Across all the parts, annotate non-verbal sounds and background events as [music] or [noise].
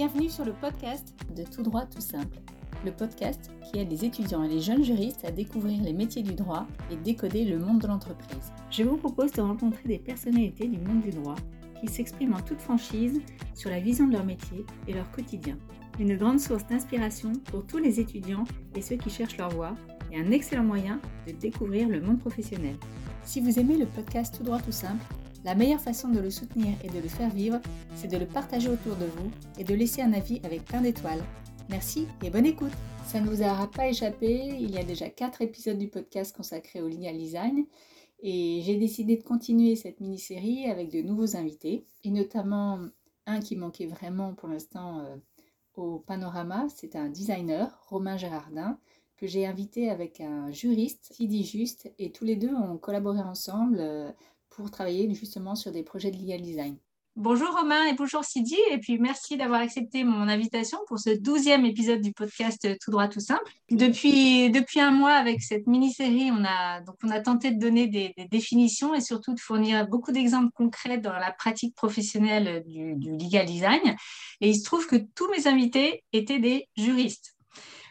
Bienvenue sur le podcast de Tout droit tout simple, le podcast qui aide les étudiants et les jeunes juristes à découvrir les métiers du droit et décoder le monde de l'entreprise. Je vous propose de rencontrer des personnalités du monde du droit qui s'expriment en toute franchise sur la vision de leur métier et leur quotidien. Une grande source d'inspiration pour tous les étudiants et ceux qui cherchent leur voie et un excellent moyen de découvrir le monde professionnel. Si vous aimez le podcast Tout droit tout simple, la meilleure façon de le soutenir et de le faire vivre, c'est de le partager autour de vous et de laisser un avis avec plein d'étoiles. Merci et bonne écoute Ça ne vous aura pas échappé, il y a déjà 4 épisodes du podcast consacrés au legal design et j'ai décidé de continuer cette mini-série avec de nouveaux invités et notamment un qui manquait vraiment pour l'instant euh, au panorama, c'est un designer, Romain Gérardin, que j'ai invité avec un juriste, Sidi Juste, et tous les deux ont collaboré ensemble euh, pour travailler justement sur des projets de legal design. Bonjour Romain et bonjour Sidi, et puis merci d'avoir accepté mon invitation pour ce douzième épisode du podcast Tout droit tout simple. Depuis, depuis un mois, avec cette mini-série, on a, donc on a tenté de donner des, définitions et surtout de fournir beaucoup d'exemples concrets dans la pratique professionnelle du, du legal design. Et il se trouve que tous mes invités étaient des juristes.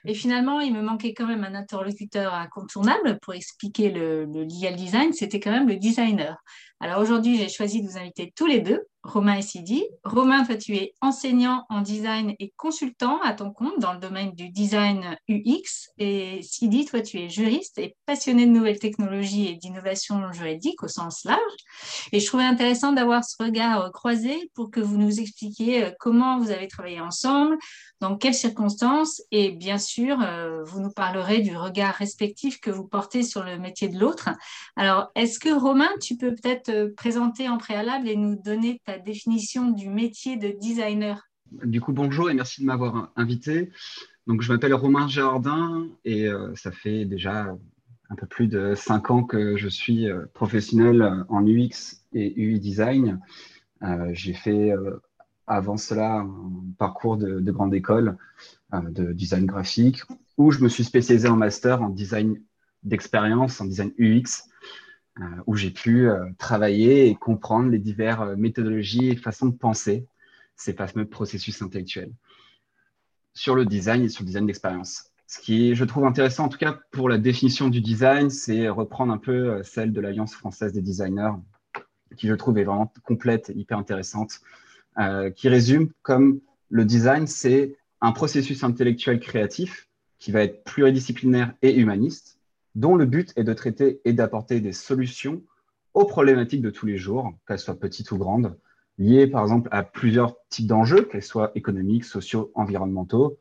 Et finalement, il me manquait quand même un interlocuteur incontournable pour expliquer le, le design, c'était quand même le designer. Alors aujourd'hui, j'ai choisi de vous inviter tous les deux, Romain et Sidi. Romain, toi, tu es enseignant en design et consultant à ton compte dans le domaine du design UX. Et Sidi, toi, tu es juriste et passionné de nouvelles technologies et d'innovation juridique au sens large. Et je trouvais intéressant d'avoir ce regard croisé pour que vous nous expliquiez euh, comment vous avez travaillé ensemble, dans quelles circonstances, et bien sûr, euh, vous nous parlerez du regard respectif que vous portez sur le métier de l'autre. Alors, est-ce que Romain, tu peux peut-être présenter en préalable et nous donner ta définition du métier de designer Du coup, bonjour et merci de m'avoir invité. Donc, je m'appelle Romain Gérardin et euh, ça fait déjà un peu plus de cinq ans que je suis euh, professionnel en UX et UI design. Euh, j'ai fait avant cela un parcours de, de grande école de design graphique où je me suis spécialisé en master en design d'expérience, en design UX où j'ai pu euh, travailler et comprendre les diverses euh, méthodologies et façons de penser ces fameux processus intellectuels sur le design et sur le design d'expérience. Ce qui, je trouve intéressant, en tout cas pour la définition du design, c'est reprendre un peu celle de l'Alliance française des designers, qui je trouve est vraiment complète et hyper intéressante, qui résume comme le design, c'est un processus intellectuel créatif qui va être pluridisciplinaire et humaniste, dont le but est de traiter et d'apporter des solutions aux problématiques de tous les jours, qu'elles soient petites ou grandes, liées par exemple à plusieurs types d'enjeux, qu'elles soient économiques, sociaux, environnementaux,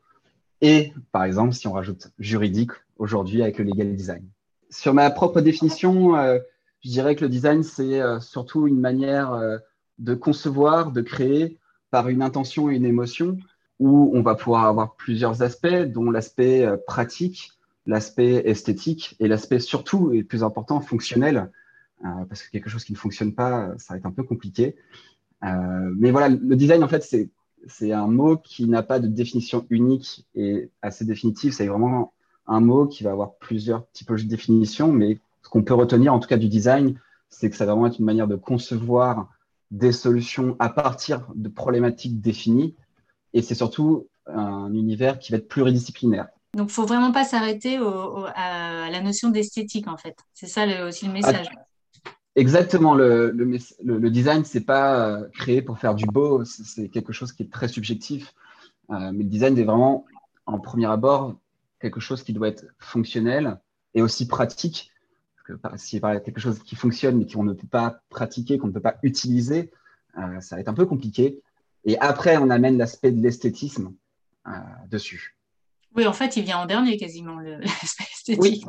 et par exemple, si on rajoute juridique aujourd'hui avec le legal design. Sur ma propre définition, euh, je dirais que le design, c'est euh, surtout une manière euh, de concevoir, de créer par une intention et une émotion, où on va pouvoir avoir plusieurs aspects, dont l'aspect pratique, l'aspect esthétique et l'aspect surtout, et plus important, fonctionnel, euh, parce que quelque chose qui ne fonctionne pas, ça va être un peu compliqué. Euh, mais voilà, le design, en fait, c'est, c'est un mot qui n'a pas de définition unique et assez définitive. C'est vraiment un mot qui va avoir plusieurs typologies de définition, mais ce qu'on peut retenir, en tout cas du design, c'est que ça va vraiment être une manière de concevoir des solutions à partir de problématiques définies. Et c'est surtout un univers qui va être pluridisciplinaire. Donc, faut vraiment pas s'arrêter à la notion d'esthétique, en fait. C'est ça aussi le message. exactement. Le, le, le, design, c'est pas euh, créé pour faire du beau. C'est quelque chose qui est très subjectif. Euh, mais le design est vraiment, en premier abord, quelque chose qui doit être fonctionnel et aussi pratique. Parce que y a quelque chose qui fonctionne mais qu'on ne peut pas pratiquer, qu'on ne peut pas utiliser, euh, ça va être un peu compliqué. Et après, on amène l'aspect de l'esthétisme dessus. Oui, en fait, il vient en dernier quasiment, [laughs] l'esthétique. Oui.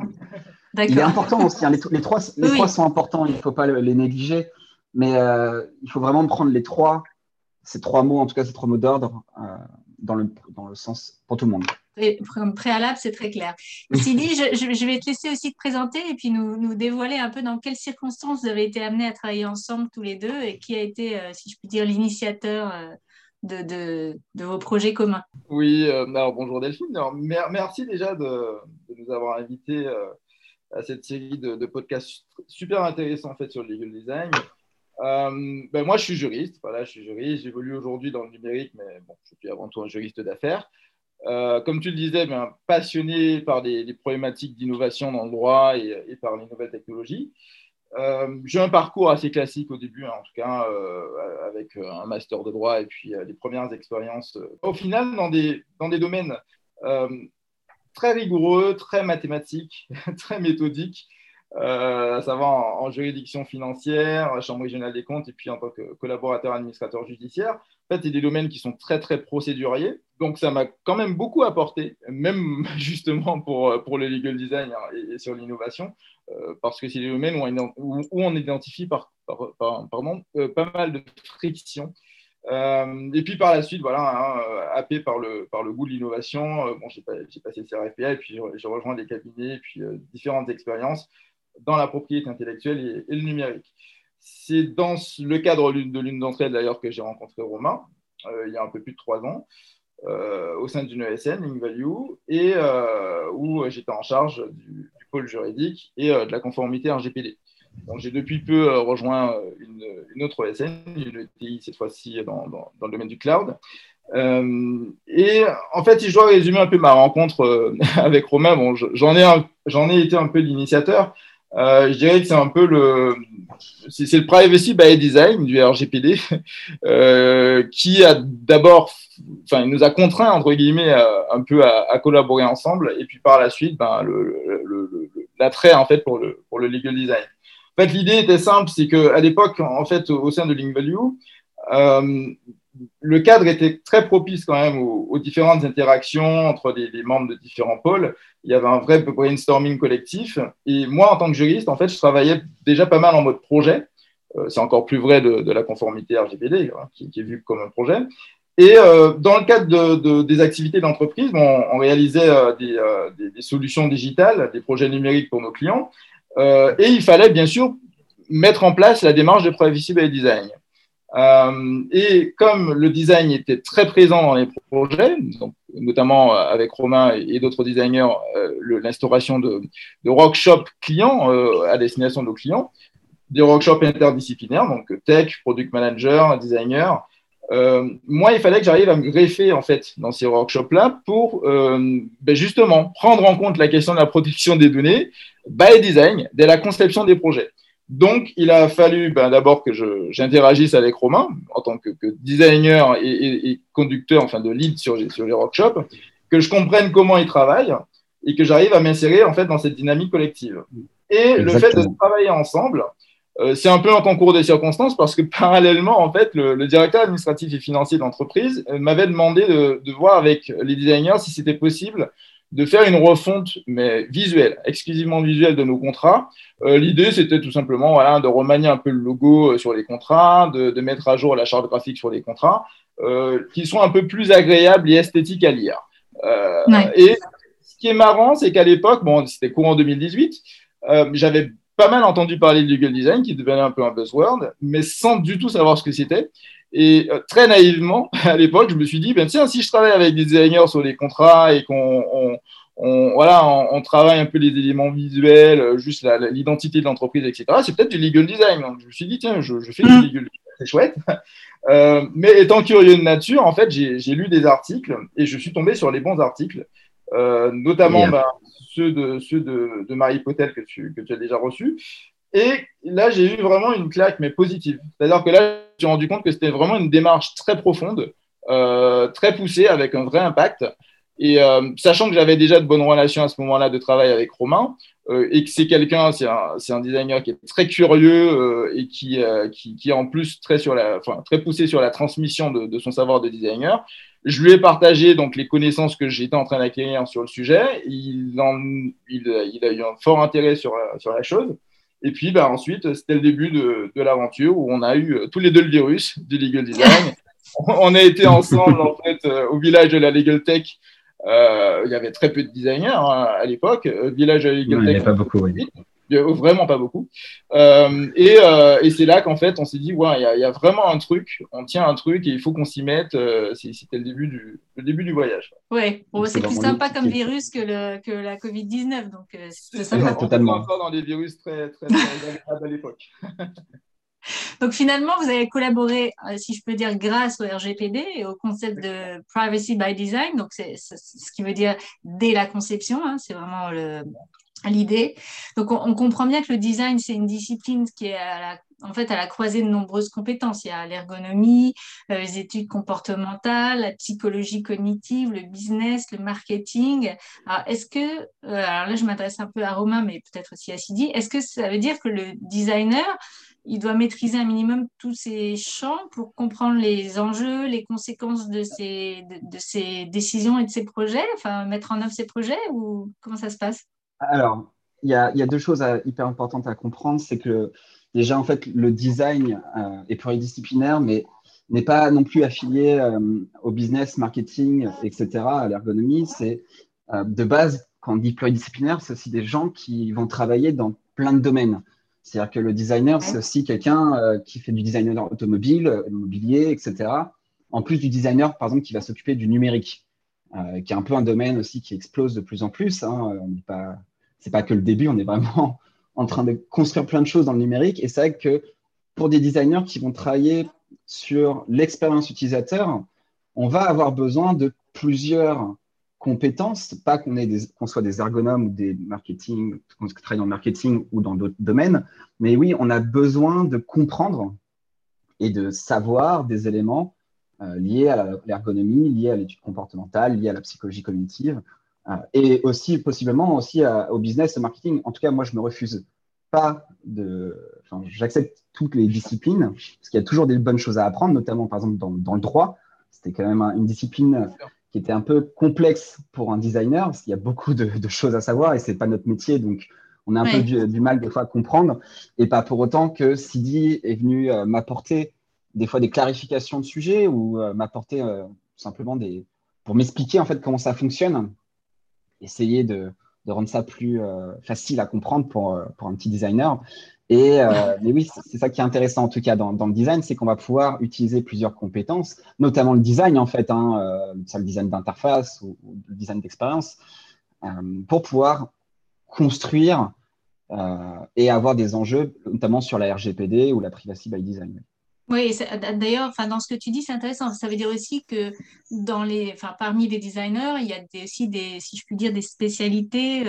Il est important aussi. Hein. Les, les, trois, les trois sont importants, il ne faut pas les négliger. Mais euh, il faut vraiment prendre les trois, ces trois mots, en tout cas ces trois mots d'ordre, euh, dans, le, dans le sens pour tout le monde. comme préalable, c'est très clair. Sidi, je, je, vais te laisser aussi te présenter et puis nous, nous, dévoiler un peu dans quelles circonstances vous avez été amenés à travailler ensemble tous les deux et qui a été, euh, si je puis dire, l'initiateur de, vos projets communs. Oui, euh, alors bonjour Delphine. merci déjà de, nous avoir invités euh, à cette série de, podcasts super intéressants en fait, sur le legal design. ben moi, je suis juriste. Voilà, je suis juriste. J'évolue aujourd'hui dans le numérique, mais bon, je suis avant tout un juriste d'affaires. comme tu le disais, ben, passionné par des, problématiques d'innovation dans le droit et, par les nouvelles technologies. Euh, j'ai un parcours assez classique au début, hein, en tout cas, euh, avec euh, un master de droit et puis les premières expériences. au final, dans des, dans des domaines très rigoureux, très mathématiques, [laughs] très méthodiques, à savoir en, juridiction financière, chambre régionale des comptes et puis en tant que collaborateur administrateur judiciaire. Fait, c'est des domaines qui sont très, très procéduriers. Donc, ça m'a quand même beaucoup apporté, même [laughs] justement pour, pour le legal design hein, et, sur l'innovation, euh, parce que c'est des domaines où, on identifie par, euh, pas mal de frictions. Euh, et puis par la suite, voilà, hein, happé par le, par le goût de l'innovation, bon, j'ai passé le CRFPA et puis j'ai rejoint des cabinets et puis différentes expériences dans la propriété intellectuelle et, le numérique. C'est dans le cadre de l'une d'entre elles d'ailleurs que j'ai rencontré Romain il y a un peu plus de trois ans. au sein d'une ESN, Link Value, et où j'étais en charge du, pôle juridique et euh, de la conformité RGPD. Donc, j'ai depuis peu euh, rejoint euh, une, autre OSN, une ETI cette fois-ci dans, dans, le domaine du cloud. et en fait, si je dois résumer un peu ma rencontre [laughs] avec Romain, bon, j'en ai, j'en ai été un peu l'initiateur. Je dirais que c'est un peu le, c'est, le privacy by design du RGPD [laughs] qui a d'abord, enfin, nous a contraints entre guillemets un peu à, collaborer ensemble, et puis par la suite, ben, l'attrait en fait pour le, pour le legal design. En fait, l'idée était simple, c'est qu'à l'époque, en fait, au sein de Link Value, euh, le cadre était très propice quand même aux, différentes interactions entre les, membres de différents pôles. Il y avait un vrai brainstorming collectif. Et moi, en tant que juriste, en fait, je travaillais déjà pas mal en mode projet. Euh, c'est encore plus vrai de, la conformité RGPD, hein, qui, est vue comme un projet. Et euh, dans le cadre de, des activités d'entreprise, on, réalisait euh, euh, des, solutions digitales, des projets numériques pour nos clients. et il fallait bien sûr mettre en place la démarche de privacy by design. Et comme le design était très présent dans les projets, notamment avec Romain et, d'autres designers, l'instauration de, workshops clients à destination de nos clients, des workshops interdisciplinaires, donc tech, product manager, designer, euh, moi, il fallait que j'arrive à me greffer en fait dans ces workshops-là pour euh, ben, justement prendre en compte la question de la protection des données by design dès la conception des projets. Donc, il a fallu ben, d'abord que j'interagisse avec Romain en tant que, designer et, conducteur, enfin de lead sur, sur les workshops, que je comprenne comment il travaille et que j'arrive à m'insérer en fait dans cette dynamique collective. Et le fait de travailler ensemble, euh, c'est un peu un concours des circonstances parce que [laughs] parallèlement, en fait, le, directeur administratif et financier de l'entreprise euh, m'avait demandé de, voir avec les designers si c'était possible de faire une refonte, mais visuelle, exclusivement visuelle de nos contrats. Euh, l'idée, c'était tout simplement voilà, de remanier un peu le logo sur les contrats, de, mettre à jour la charte graphique sur les contrats, qui sont un peu plus agréables et esthétiques à lire. Et ce qui est marrant, c'est qu'à l'époque, bon, c'était courant 2018, j'avais pas mal entendu parler de legal design, qui devenait un peu un buzzword, mais sans du tout savoir ce que c'était. Et euh, très naïvement, [laughs] à l'époque, je me suis dit, ben, tiens, si je travaille avec des designers sur les contrats et qu'on on, voilà, on, travaille un peu les éléments visuels, euh, juste l'identité de l'entreprise, etc., c'est peut-être du legal design. Donc, je me suis dit, tiens, je, fais du mmh. legal design, c'est chouette. [laughs] Euh, mais étant curieux de nature, en fait, j'ai lu des articles et je suis tombé sur les bons articles, notamment ben, ceux de, ceux de, de Marie Potel que tu, que tu as déjà reçus. Et là, j'ai eu vraiment une claque, mais positive. C'est-à-dire que là, j'ai rendu compte que c'était vraiment une démarche très profonde, euh, très poussée, avec un vrai impact. Et euh, sachant que j'avais déjà de bonnes relations à ce moment-là de travail avec Romain, euh, et que c'est quelqu'un, c'est un, designer qui est très curieux et qui, est en plus très, sur la, enfin, très poussé sur la transmission de, de son savoir de designer, je lui ai partagé donc les connaissances que j'étais en train d'acquérir sur le sujet. Il, il, a eu un fort intérêt sur, sur la chose. Et puis ben, ensuite, c'était le début de, de l'aventure où on a eu euh, tous les deux le virus du legal design. [laughs] on a été ensemble en fait euh, au village de la legal tech. Euh, il y avait très peu de designers hein, à l'époque. Village de la legal tech. Il n'y pas beaucoup. Oui vraiment pas beaucoup. Euh, et, euh, et c'est là qu'en fait, on s'est dit, ouais, il y, a vraiment un truc, on tient un truc et il faut qu'on s'y mette. Euh, c'était le début du, le début du voyage. Ouais, bon, c'est plus sympa comme virus que, le, que la Covid-19. Donc, c'est sympa. Totalement. encore dans des virus très, très, très à l'époque. [laughs] Donc finalement, vous avez collaboré, euh, si je peux dire, grâce au RGPD et au concept de privacy by design. Donc c'est ce qui veut dire dès la conception. Hein, c'est vraiment l'idée. Donc on, comprend bien que le design, c'est une discipline qui est à la, en fait à la croisée de nombreuses compétences. Il y a l'ergonomie, euh, les études comportementales, la psychologie cognitive, le business, le marketing. Alors est-ce que, euh, alors là je m'adresse un peu à Romain, mais peut-être aussi à Sidi, est-ce que ça veut dire que le designer il doit maîtriser un minimum tous ces champs pour comprendre les enjeux, les conséquences de ses, de, ses décisions et de ses projets, enfin mettre en œuvre ses projets ou comment ça se passe? Alors, il y a, y a, deux choses hyper importantes à comprendre. C'est que déjà, en fait, le design euh, est pluridisciplinaire, mais n'est pas non plus affilié euh, au business, marketing, etc., à l'ergonomie. C'est euh, de base, quand on dit pluridisciplinaire, c'est aussi des gens qui vont travailler dans plein de domaines. C'est-à-dire que le designer, c'est aussi quelqu'un qui fait du design automobile, immobilier, etc. En plus du designer, par exemple, qui va s'occuper du numérique, euh, qui est un peu un domaine aussi qui explose de plus en plus. Hein. Pas, c'est pas que le début, on est vraiment [laughs] en train de construire plein de choses dans le numérique. Et c'est vrai que pour des designers qui vont travailler sur l'expérience utilisateur, on va avoir besoin de plusieurs compétences, pas qu'on soit des ergonomes ou des marketing, qu'on travaille dans le marketing ou dans d'autres domaines, mais oui, on a besoin de comprendre et de savoir des éléments euh, liés à l'ergonomie, liés à l'étude comportementale, liés à la psychologie cognitive, et aussi possiblement aussi au business, au marketing. En tout cas, moi, je me refuse pas de, enfin, j'accepte toutes les disciplines parce qu'il y a toujours des bonnes choses à apprendre, notamment par exemple dans, dans le droit. C'était quand même une discipline qui était un peu complexe pour un designer, parce qu'il y a beaucoup de, choses à savoir et c'est pas notre métier, donc on a un peu du, mal des fois à comprendre. Et pas pour autant que Sidi est venu euh, m'apporter des fois des clarifications de sujets ou euh, m'apporter euh, simplement des pour m'expliquer en fait comment ça fonctionne, essayer de, de rendre ça plus facile à comprendre pour, pour un petit designer. Et, euh, mais oui, c'est ça qui est intéressant en tout cas dans, le design, c'est qu'on va pouvoir utiliser plusieurs compétences, notamment le design en fait, hein, euh, le design d'interface ou, le design d'expérience, euh, pour pouvoir construire et avoir des enjeux, notamment sur la RGPD ou la privacy by design. Oui, d'ailleurs, dans ce que tu dis, c'est intéressant. Ça veut dire aussi que dans les, parmi les designers, il y a aussi des, si je puis dire, des spécialités.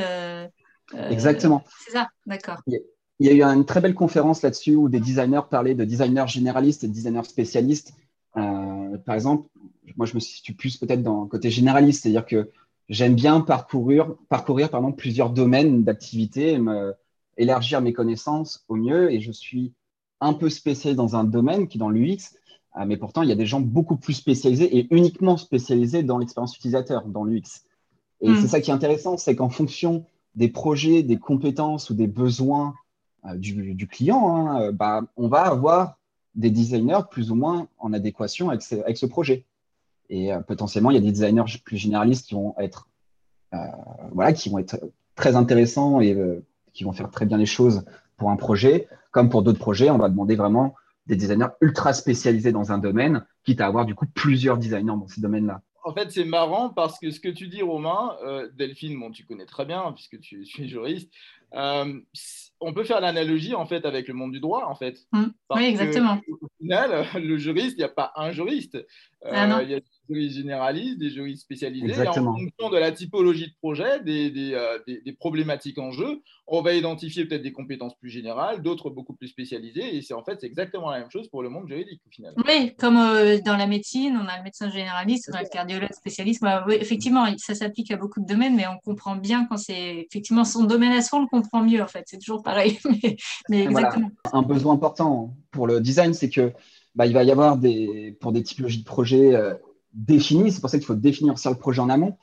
Exactement. C'est ça, d'accord. Il y a eu une très belle conférence là-dessus où des designers parlaient de designers généralistes et de designers spécialistes. Euh, par exemple, moi, je me situe plus peut-être dans le côté généraliste, c'est-à-dire que j'aime bien parcourir, parcourir pardon, plusieurs domaines d'activité, élargir mes connaissances au mieux. Et je suis un peu spécialisé dans un domaine qui est dans l'UX, euh, mais pourtant, il y a des gens beaucoup plus spécialisés et uniquement spécialisés dans l'expérience utilisateur, dans l'UX. Et hmm. c'est ça qui est intéressant, c'est qu'en fonction des projets, des compétences ou des besoins euh, du, client, hein, euh, bah, on va avoir des designers plus ou moins en adéquation avec ce, projet. Et euh, potentiellement, il y a des designers plus généralistes qui vont être, voilà, qui vont être très intéressants et qui vont faire très bien les choses pour un projet. Comme pour d'autres projets, on va demander vraiment des designers ultra spécialisés dans un domaine, quitte à avoir du coup plusieurs designers dans ces domaines-là. En fait, c'est marrant parce que ce que tu dis, Romain, Delphine, bon, tu connais très bien puisque tu, [laughs] tu es juriste, euh, on peut faire l'analogie en fait avec le monde du droit en fait. Mmh. Oui, exactement. au final, [laughs] le juriste, il n'y a pas un juriste. Ah euh, il y a des juristes généralistes, des juristes spécialisés. en fonction de la typologie de projet, euh, des, problématiques en jeu, on va identifier peut-être des compétences plus générales, d'autres beaucoup plus spécialisées. Et c'est en fait c'est exactement la même chose pour le monde juridique au final. Oui, comme euh, dans la médecine, on a le médecin généraliste, on a le cardiologue spécialiste. Bah, oui, effectivement, ça s'applique à beaucoup de domaines, mais on comprend bien quand c'est effectivement son domaine à soi, on le comprend mieux en fait. C'est toujours pareil. [laughs] mais, exactement. Un besoin important pour le design, c'est que bah, il va y avoir des, pour des typologies de projets euh, définies, c'est pour ça qu'il faut définir ça le projet en amont.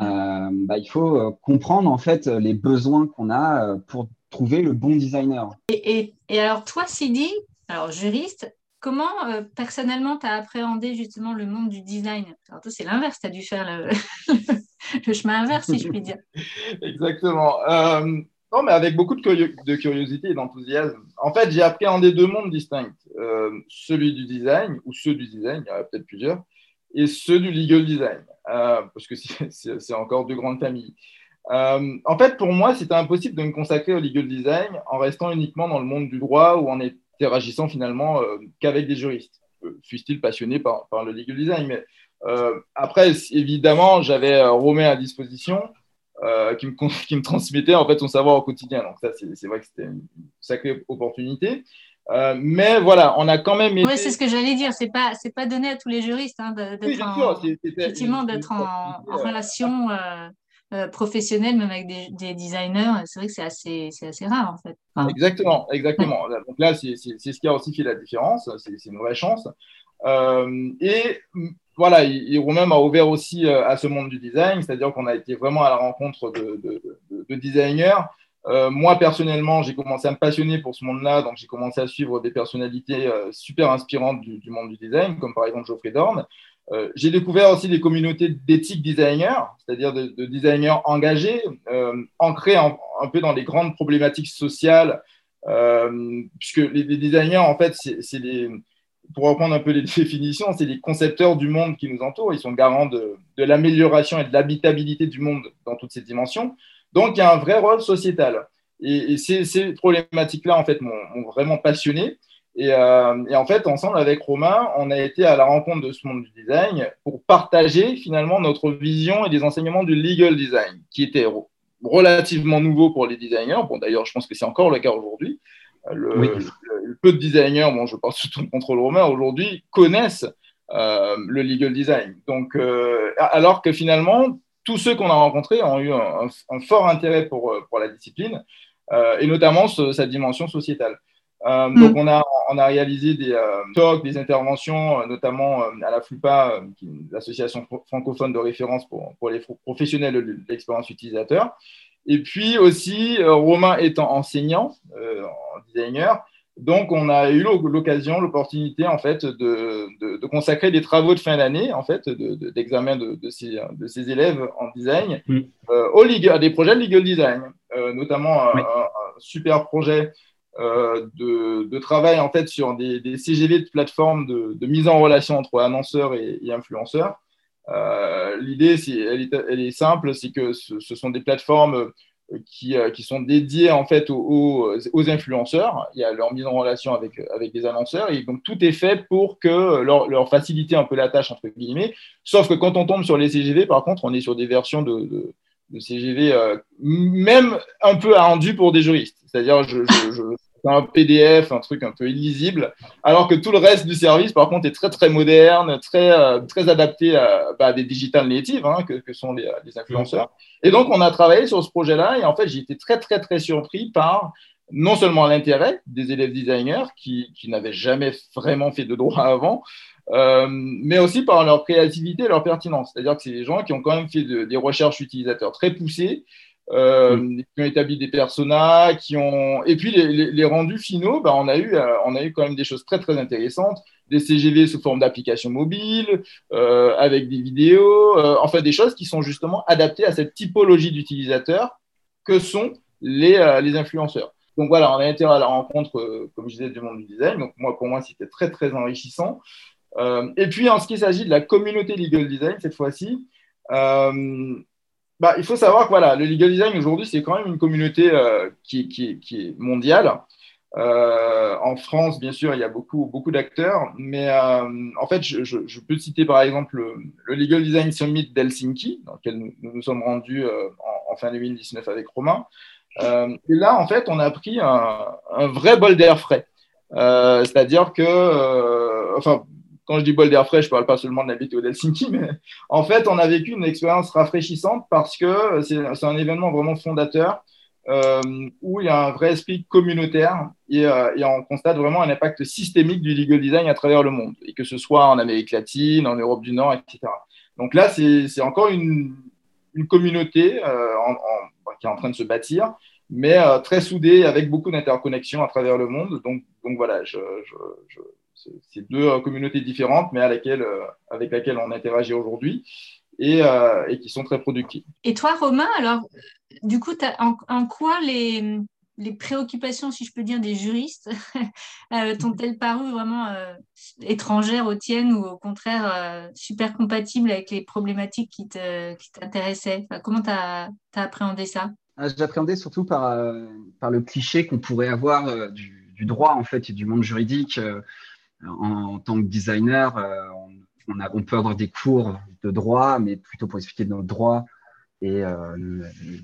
Euh, bah, il faut euh, comprendre en fait les besoins qu'on a pour trouver le bon designer. Et, et, alors toi, Sidi, alors juriste, comment personnellement tu as appréhendé justement le monde du design? Alors toi, c'est l'inverse, tu as dû faire le, [laughs] le, chemin inverse, si je puis dire. [laughs] Exactement. Non, mais avec beaucoup de, curiosité et d'enthousiasme. En fait, j'ai appréhendé deux mondes distincts. Euh, celui du design, ou ceux du design, il y en a peut-être plusieurs, et ceux du legal design, euh, parce que c'est encore deux grandes familles. Euh, en fait, pour moi, c'était impossible de me consacrer au legal design en restant uniquement dans le monde du droit ou en, interagissant finalement qu'avec des juristes, fussent-ils passionnés par, par, le legal design? Mais après, évidemment, j'avais Romain à disposition. qui, me, [laughs] qui me transmettait en fait son savoir au quotidien. Donc ça, c'est vrai que c'était une sacrée opportunité. Euh, mais voilà, on a quand même. Été... Oui, c'est ce que j'allais dire. C'est pas, c'est pas donné à tous les juristes hein, d'être en, effectivement d'être en, relation euh, euh, professionnelle, même avec des, des designers. C'est vrai que c'est assez, c'est assez rare en fait. Exactement, exactement. Donc là, c'est ce qui a aussi fait la différence. C'est une vraie chance. et voilà, Romain m'a ouvert aussi à ce monde du design, c'est-à-dire qu'on a été vraiment à la rencontre de, de, de, de designers euh, moi, personnellement, j'ai commencé à me passionner pour ce monde-là, donc j'ai commencé à suivre des personnalités euh, super inspirantes du, monde du design, comme par exemple Geoffrey Dorn. Euh, j'ai découvert aussi des communautés d'éthiques designers, c'est-à-dire de, designers engagés, ancrés un peu dans les grandes problématiques sociales, puisque les, designers, en fait, pour reprendre un peu les [laughs] définitions, c'est les concepteurs du monde qui nous entoure. Ils sont garants de, de l'amélioration et de l'habitabilité du monde dans toutes ses dimensions. Donc, il y a un vrai rôle sociétal. Et, ces, problématiques-là, en fait, m'ont vraiment passionné. Euh, et, en fait, ensemble avec Romain, on a été à la rencontre de ce monde du design pour partager finalement notre vision et les enseignements du legal design, qui était relativement nouveau pour les designers. Bon, d'ailleurs, je pense que c'est encore le cas aujourd'hui. Euh, le, peu de designers, bon, je parle surtout de contrôle Romain, aujourd'hui, connaissent euh, le legal design. Donc, alors que finalement, tous ceux qu'on a rencontrés ont eu un, fort intérêt pour, euh, pour la discipline, euh, et notamment sa dimension sociétale. Euh, mm. Donc, on a, on a réalisé des talks, des interventions, notamment à la FLUPA, l'association francophone de référence pour, pour les professionnels de l'expérience utilisateur. Et puis aussi, Romain étant enseignant, en designer, donc, on a eu l'occasion, l'opportunité, en fait, de, de, consacrer des travaux de fin d'année, en fait, d'examen de, de, ces, de ces élèves en design euh, au à des projets de legal design, euh, notamment un, super projet euh, de, travail, en fait, sur des, des CGV de plateformes de, mise en relation entre annonceurs et, influenceurs. L'idée, elle elle est simple, c'est que ce, ce, sont des plateformes qui, euh, qui, sont dédiés en fait aux, aux, influenceurs. Il y a leur mise en relation avec, avec des annonceurs et donc tout est fait pour que leur, leur, faciliter un peu la tâche entre guillemets. Sauf que quand on tombe sur les CGV, par contre, on est sur des versions de, de, CGV euh, même un peu arrendues pour des juristes. C'est-à-dire, je, un PDF, un truc un peu illisible, alors que tout le reste du service, par contre, est très très moderne, très euh, très adapté à, bah, des digital natives hein, que, sont les, les, influenceurs. Et donc, on a travaillé sur ce projet-là, et en fait, j'ai été très très très surpris par non seulement l'intérêt des élèves designers qui, n'avaient jamais vraiment fait de droit [laughs] avant, euh, mais aussi par leur créativité leur pertinence. C'est-à-dire que c'est des gens qui ont quand même fait des recherches utilisateurs très poussées, euh, mm. qui ont établi des personas, qui ont et puis les, les, rendus finaux, bah, on a eu euh, on a eu quand même des choses très très intéressantes, des CGV sous forme d'applications mobiles, euh, avec des vidéos, enfin des choses qui sont justement adaptées à cette typologie d'utilisateurs que sont les, les influenceurs. Donc voilà, on a été à la rencontre, comme je disais, du monde du design. Donc moi, pour moi, c'était très très enrichissant. et puis en ce qui s'agit de la communauté legal design cette fois-ci. Euh, bah, il faut savoir que voilà, le legal design aujourd'hui, c'est quand même une communauté euh, qui, est mondiale. Euh, en France, bien sûr, il y a beaucoup, beaucoup d'acteurs, mais euh, en fait, je, peux citer par exemple le, le Legal Design Summit d'Helsinki, dans lequel nous nous, sommes rendus en, en, fin 2019 avec Romain. Et là, en fait, on a pris un, vrai bol d'air frais. C'est-à-dire que, quand je dis bol d'air frais, je ne parle pas seulement de la météo d'Helsinki, [laughs] mais en fait, on a vécu une expérience rafraîchissante parce que c'est un événement vraiment fondateur euh, où il y a un vrai esprit communautaire et, euh, et, on constate vraiment un impact systémique du legal design à travers le monde, et que ce soit en Amérique latine, en Europe du Nord, etc. Donc là, c'est encore une, communauté euh, qui est en train de se bâtir, mais très soudée, avec beaucoup d'interconnexions à travers le monde. Donc, voilà, je c'est deux euh, communautés différentes, mais à laquelle, euh, avec lesquelles on interagit aujourd'hui et, euh, et, qui sont très productives. Et toi, Romain, alors, du coup, en, en, quoi les, les, préoccupations, si je peux dire, des juristes [laughs] t'ont-elles paru vraiment étrangères aux tiennes ou au contraire super compatibles avec les problématiques qui t'intéressaient? Enfin, Comment tu as, as, appréhendé ça? Ah, J'appréhendais surtout par, par le cliché qu'on pourrait avoir du droit en fait et du monde juridique. En, tant que designer, on, a, on, peut avoir des cours de droit, mais plutôt pour expliquer notre droit et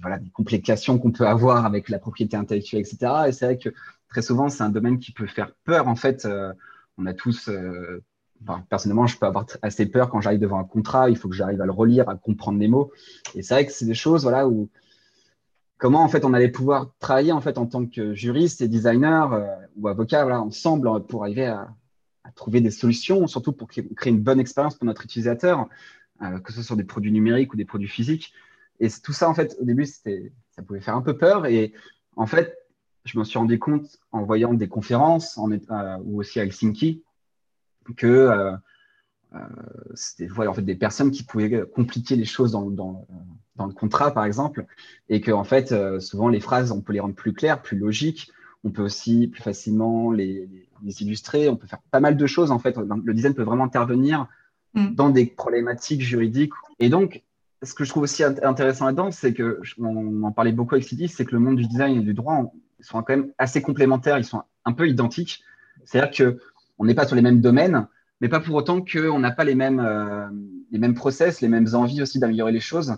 voilà, des complications qu'on peut avoir avec la propriété intellectuelle, etc. Et c'est vrai que très souvent, c'est un domaine qui peut faire peur. En fait, on a tous personnellement, je peux avoir assez peur quand j'arrive devant un contrat. Il faut que j'arrive à le relire, à comprendre les mots. Et c'est vrai que c'est des choses, voilà, où comment en fait on allait pouvoir travailler en fait en tant que juriste et designer euh, ou avocat, ensemble pour arriver à, trouver des solutions, surtout pour créer une bonne expérience pour notre utilisateur, euh, que ce soit des produits numériques ou des produits physiques. Et tout ça, en fait, au début, ça pouvait faire un peu peur. Et en fait, je me suis rendu compte en voyant des conférences en, euh, ou aussi à Helsinki que euh, euh, c'était voilà, en fait, des personnes qui pouvaient compliquer les choses dans, dans, dans le contrat, par exemple, et que en fait, souvent les phrases, on peut les rendre plus claires, plus logiques. On peut aussi plus facilement les, illustrer. On peut faire pas mal de choses. En fait, le design peut vraiment intervenir mm. dans des problématiques juridiques. Et donc, ce que je trouve aussi intéressant là-dedans, c'est que on en parlait beaucoup avec Sidi, c'est que le monde du design et du droit sont quand même assez complémentaires. Ils sont un peu identiques. C'est-à-dire que on n'est pas sur les mêmes domaines, mais pas pour autant qu'on n'a pas les mêmes, euh, les mêmes process, les mêmes envies aussi d'améliorer les choses.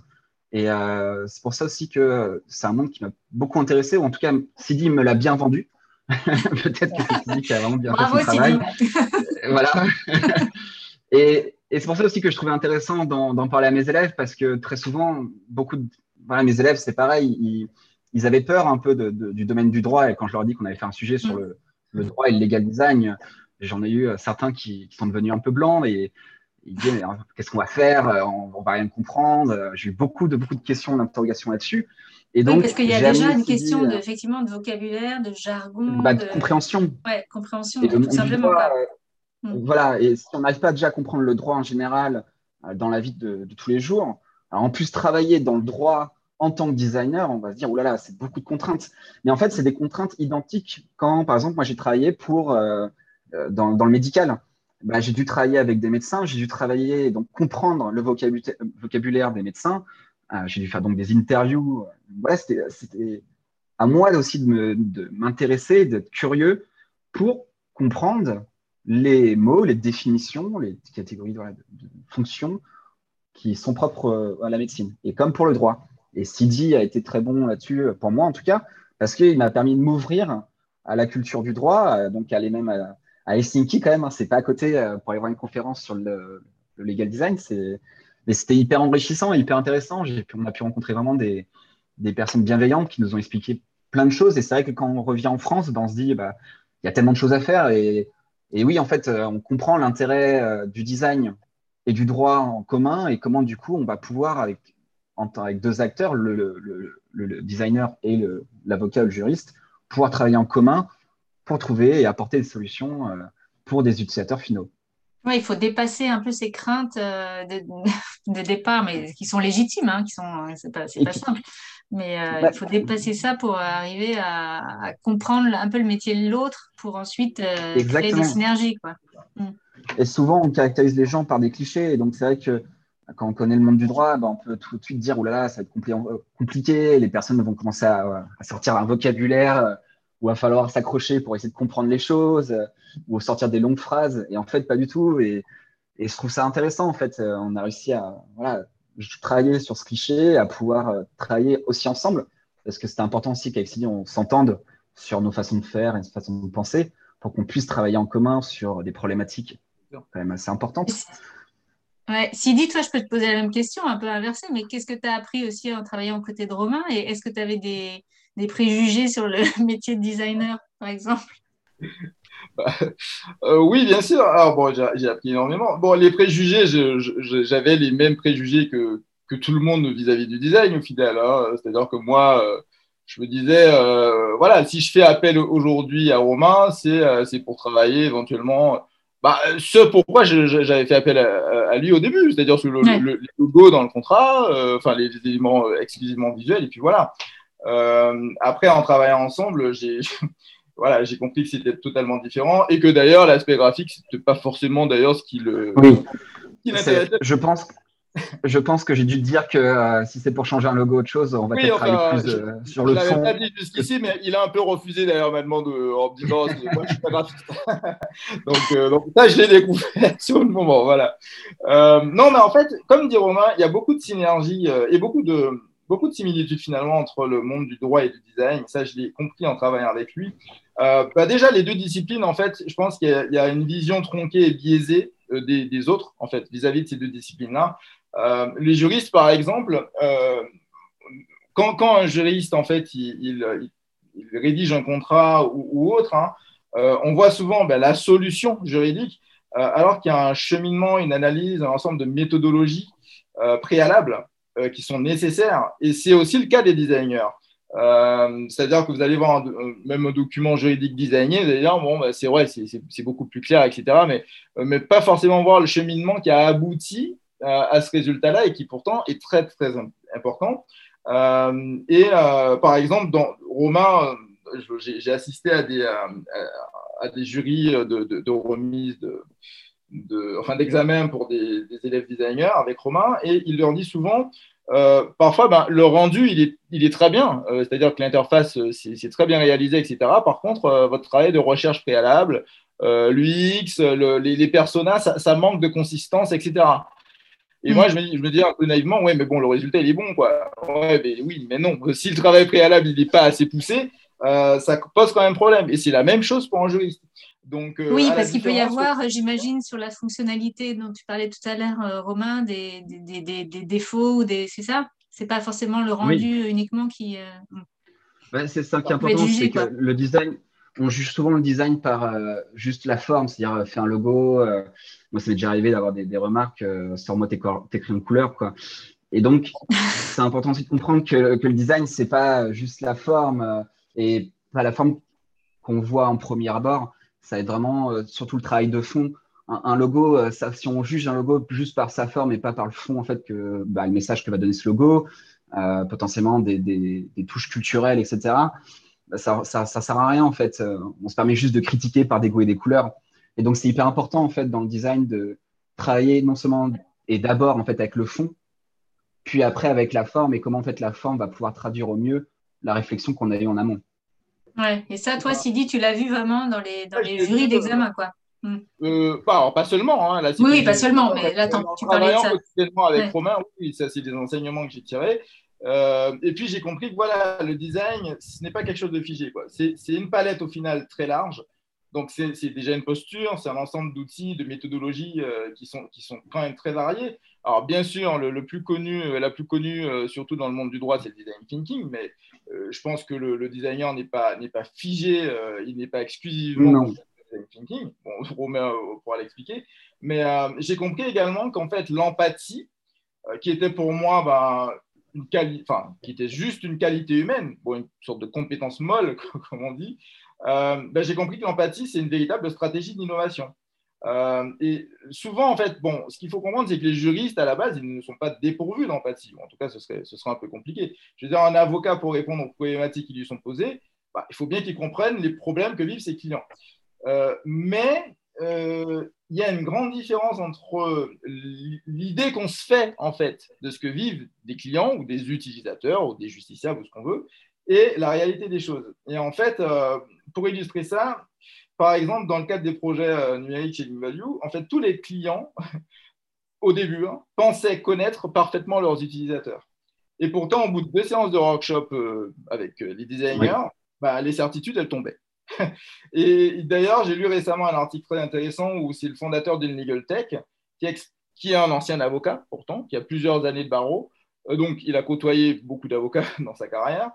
Et euh, c'est pour ça aussi que c'est un monde qui m'a beaucoup intéressé, ou en tout cas, Sidi me l'a bien vendu. [laughs] Peut-être que qui a vraiment bien fait son travail. voilà. [laughs] et, et c'est pour ça aussi que je trouvais intéressant d'en parler à mes élèves, parce que très souvent, beaucoup de voilà, mes élèves, c'est pareil, ils, ils, avaient peur un peu de, du domaine du droit. Et quand je leur dis qu'on avait fait un sujet sur mm. le, le droit et le legal design, J'en ai eu euh, certains qui, sont devenus un peu blancs et ils disent hein, qu'est-ce qu'on va faire? Euh, on, ne va rien comprendre. Euh, j'ai eu beaucoup de beaucoup de questions, d'interrogations là-dessus. Et donc, parce qu'il y a déjà une question de, effectivement de vocabulaire, de jargon, bah, de, compréhension. Ouais, compréhension, tout simplement. Mm. Voilà, et si on n'arrive pas déjà à comprendre le droit en général dans la vie de, tous les jours, en plus travailler dans le droit en tant que designer, on va se dire, oh là là, c'est beaucoup de contraintes. Mais en fait, c'est des contraintes identiques. Quand, par exemple, moi, j'ai travaillé pour euh, dans, le médical, bah, j'ai dû travailler avec des médecins, j'ai dû travailler, donc comprendre le vocabulaire des médecins, euh, j'ai dû faire donc des interviews. Voilà, c'était à moi aussi de m'intéresser, d'être curieux pour comprendre les mots, les définitions, les catégories de, fonctions qui sont propres euh, à la médecine. Et comme pour le droit. Et Sidi a été très bon là-dessus, pour moi en tout cas, parce qu'il m'a permis de m'ouvrir à la culture du droit, donc aller même à, à Helsinki quand même. Hein, c'est pas à côté euh, pour aller voir une conférence sur le, legal design. Mais c'était hyper enrichissant, hyper intéressant. On a pu rencontrer vraiment des, personnes bienveillantes qui nous ont expliqué plein de choses. Et c'est vrai que quand on revient en France, ben, on se dit, bah, il y a tellement de choses à faire. Et, et oui, en fait, euh, on comprend l'intérêt euh, du design et du droit en commun et comment du coup on va pouvoir avec, avec deux acteurs, le, le designer et l'avocat ou le juriste, pouvoir travailler en commun pour trouver et apporter des solutions euh, pour des utilisateurs finaux. Oui, il faut dépasser un peu ces craintes euh, de, départ, mais qui sont légitimes, hein, qui sont, euh, c'est pas, pas simple. Mais il faut dépasser ça pour arriver à, comprendre un peu le métier de l'autre pour ensuite créer des synergies. Quoi. Mm. Et souvent, on caractérise les gens par des clichés. Et donc, c'est vrai que quand on connaît le monde du droit, ben, on peut tout de suite dire, oh là là, ça va être compliqué, les personnes vont commencer à, à sortir un vocabulaire où il va falloir s'accrocher pour essayer de comprendre les choses, euh, ou sortir des longues phrases. Et en fait, pas du tout. Et, et je trouve ça intéressant. En fait, euh, on a réussi à voilà, travailler sur ce cliché, à pouvoir euh, travailler aussi ensemble, parce que c'est important aussi qu'avec Sidi, on s'entende sur nos façons de faire et nos façons de penser, pour qu'on puisse travailler en commun sur des problématiques quand même assez importantes. Ouais. Sidi, toi, je peux te poser la même question, un peu inversée, mais qu'est-ce que tu as appris aussi en travaillant aux côtés de Romain? Et est-ce que tu avais des, des préjugés sur le [laughs] métier de designer, par exemple bah, [laughs] euh, oui, bien sûr. Alors, bon, j'ai appris énormément. Bon, les préjugés, j'avais les mêmes préjugés que, que tout le monde vis-à-vis du design, au final. Hein. C'est-à-dire que moi, euh, je me disais, euh, voilà, si je fais appel aujourd'hui à Romain, c'est pour travailler éventuellement. Bah, ce pourquoi j'avais fait appel à, lui au début, c'est-à-dire sur le, le, logo dans le contrat, enfin les éléments exclusivement visuels, et puis voilà. Euh, après, en travaillant ensemble, j'ai [laughs] voilà, j'ai compris que c'était totalement différent et que d'ailleurs l'aspect graphique c'était pas forcément d'ailleurs ce qui le. Oui. je pense. je pense que j'ai dûu te dire que euh, si c'est pour changer un logo, autre chose, on va peut-être travailler plus euh, sur le fond. Je pas dit jusqu'ici, mais il a un peu refusé d'ailleurs ma demande en me disant [laughs] moi je suis pas graphiste. [laughs] donc, donc, ça, je l'ai découvert sur le moment. Voilà. non, mais en fait, comme dit Romain, il y a beaucoup de synergie et beaucoup de, beaucoup de similitudes finalement entre le monde du droit et du design. Ça, je l'ai compris en travaillant avec lui. Euh, bah déjà, les deux disciplines, en fait, je pense qu'il y, a une vision tronquée et biaisée euh, des, autres, en fait, vis-à-vis de ces deux disciplines-là. Euh, les juristes, par exemple, quand, un juriste, en fait, il, rédige un contrat ou, autre, hein, on voit souvent ben, la solution juridique, alors qu'il y a un cheminement, une analyse, un ensemble de méthodologies préalables qui sont nécessaires. Et c'est aussi le cas des designers. Euh, c'est-à-dire que vous allez voir même un document juridique designé, vous allez dire, bon, bah, c'est vrai, c'est beaucoup plus clair, etc. Mais, euh, mais pas forcément voir le cheminement qui a abouti euh, à ce résultat-là et qui pourtant est très, très important. et par exemple, dans Romain, j'ai assisté à des, à, des jurys de, de, de remise de, de, enfin, d'examen pour des, des, élèves designers avec Romain, et il leur dit souvent euh, parfois, ben, le rendu, il est, il est très bien. Euh, c'est-à-dire que l'interface, euh, c'est très bien réalisé, etc. Par contre, votre travail de recherche préalable, l'UX, le, les, les, personas, ça, manque de consistance, etc. Et moi, je me, je me dis un peu naïvement, ouais, mais bon, le résultat, il est bon, quoi. Ouais, mais oui, mais non. [laughs] Si le travail préalable, il n'est pas assez poussé, ça pose quand même problème. Et c'est la même chose pour un juriste. Euh, oui, parce qu'il peut y avoir, j'imagine, sur la fonctionnalité dont tu parlais tout à l'heure, euh, Romain, des, des, des, des, défauts ou des. C'est ça? C'est pas forcément le rendu uniquement qui. Euh, c'est ça qui est important, c'est que le design, on juge souvent le design par juste la forme, c'est-à-dire faire un logo. moi, ça m'est déjà arrivé d'avoir des, remarques sur moi, t'écris une couleur, quoi. Et donc, c'est important aussi de comprendre que, que le design, c'est pas juste la forme et pas la forme qu'on voit en premier abord ça aide vraiment euh, surtout le travail de fond. Un, logo, euh, si on juge un logo juste par sa forme et pas par le fond, en fait, que bah, le message que va donner ce logo, euh, potentiellement des, touches culturelles, etc., bah, ça, ça, ça, sert à rien en fait. On se permet juste de critiquer par des goûts et des couleurs. Et donc c'est hyper important en fait dans le design de travailler non seulement et d'abord en fait avec le fond, puis après avec la forme et comment en fait la forme va pouvoir traduire au mieux la réflexion qu'on a eue en amont. Ouais. Et ça, toi, Sidi, tu l'as vu vraiment dans les, dans les jurys d'examen, quoi. Hmm. Euh, pas, pas, seulement. Hein, oui, pas seulement, mais là, tu parlais de ça. avec Romain, oui, ça, c'est des enseignements que j'ai tirés. Euh, et puis, j'ai compris que voilà, le design, ce n'est pas quelque chose de figé. C'est une palette au final très large. Donc, c'est déjà une posture, c'est un ensemble d'outils, de méthodologies euh, qui, sont, qui sont quand même très variés. Alors, bien sûr, le, plus connu, la plus connue, surtout dans le monde du droit, c'est le design thinking, mais je pense que le, designer n'est pas, pas figé, euh, il n'est pas exclusivement design thinking. Bon, [laughs] Romain euh, pourra l'expliquer. Mais j'ai compris également qu'en fait, l'empathie, qui était pour moi ben, une enfin, qui était juste une qualité humaine, bon, une sorte de compétence molle, [laughs] comme on dit, ben, j'ai compris que l'empathie, c'est une véritable stratégie d'innovation. Euh, et souvent, en fait, bon, ce qu'il faut comprendre, c'est que les juristes, à la base, ils ne sont pas dépourvus d'empathie. En tout cas, ce serait, ce serait un peu compliqué. Je veux dire, un avocat, pour répondre aux problématiques qui lui sont posées, bah, il faut bien qu'il comprenne les problèmes que vivent ses clients. Euh, mais euh, il y a une grande différence entre l'idée qu'on se fait, en fait, de ce que vivent des clients ou des utilisateurs ou des justiciables ou ce qu'on veut, et la réalité des choses. Et en fait, pour illustrer ça, par exemple, dans le cadre des projets euh, numériques chez Value, en fait, tous les clients, [laughs] au début, hein, pensaient connaître parfaitement leurs utilisateurs. Et pourtant, au bout de deux séances de workshop euh, avec euh, les designers, bah, les certitudes, elles tombaient. [laughs] et d'ailleurs, j'ai lu récemment un article très intéressant où c'est le fondateur d'une Legal Tech, qui, qui, est un ancien avocat, pourtant, qui a plusieurs années de barreau. donc, il a côtoyé beaucoup d'avocats [laughs] dans sa carrière.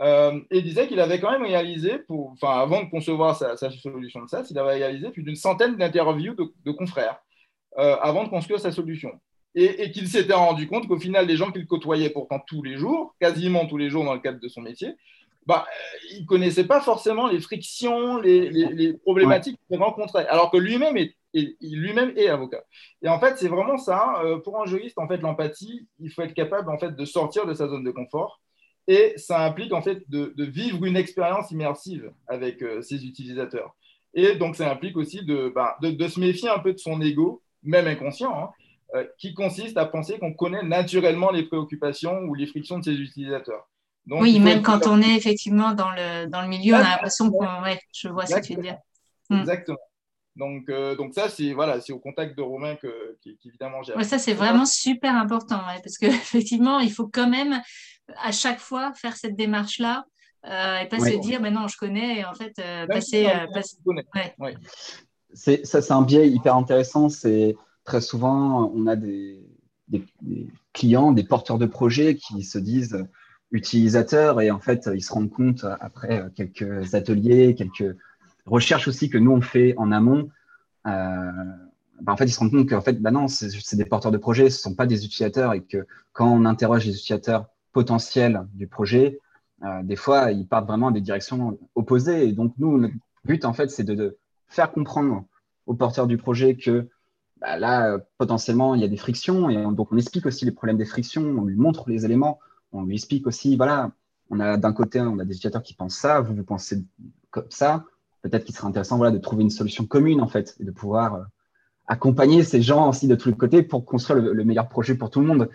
Euh, et disait qu'il avait quand même réalisé, pour, enfin, avant de concevoir sa, solution de SaaS, il avait réalisé plus d'une centaine d'interviews de, confrères euh, avant de construire sa solution. Et, qu'il s'était rendu compte qu'au final, les gens qu'il côtoyait pourtant tous les jours, quasiment tous les jours dans le cadre de son métier, bah, il ne connaissait pas forcément les frictions, les, problématiques qu'il rencontrait, alors que lui-même est, lui-même est avocat. Et en fait, c'est vraiment ça. Euh, pour un juriste, en fait, l'empathie, il faut être capable en fait de sortir de sa zone de confort et ça implique en fait de, vivre une expérience immersive avec euh, ses utilisateurs. Et donc ça implique aussi bah, de, de, se méfier un peu de son ego, même inconscient, hein, qui consiste à penser qu'on connaît naturellement les préoccupations ou les frictions de ses utilisateurs. oui, même quand on est effectivement dans le, dans le milieu, on a l'impression qu'on. Ouais, je vois ce que tu veux dire. Hmm. Exactement. Donc, euh, donc ça, c'est voilà, c'est au contact de Romain que, qu'évidemment j'ai. ça, c'est vraiment super important, parce qu'effectivement, [laughs] il faut quand même à chaque fois faire cette démarche-là euh, et pas se dire, mais non, je connais, et en fait, euh, passer. C'est, ça, c'est un biais hyper intéressant. C'est très souvent, on a des, des, clients, des porteurs de projets qui se disent utilisateurs et en fait, ils se rendent compte après quelques ateliers, quelques recherche aussi que nous, on fait en amont, euh, bah, en fait, ils se rendent compte qu'en fait, bah non, c'est des porteurs de projet, ce ne sont pas des utilisateurs et que quand on interroge les utilisateurs potentiels du projet, euh, des fois, ils partent vraiment des directions opposées. Et donc, nous, notre but, en fait, c'est de, faire comprendre aux porteurs du projet que bah, là, potentiellement, il y a des frictions. Et donc, on explique aussi les problèmes des frictions, on lui montre les éléments, on lui explique aussi, voilà, on a d'un côté, on a des utilisateurs qui pensent ça, vous, vous pensez comme ça peut-être qu'il serait intéressant voilà, de trouver une solution commune en fait et de pouvoir euh, accompagner ces gens aussi de tous les côtés pour construire le, meilleur projet pour tout le monde.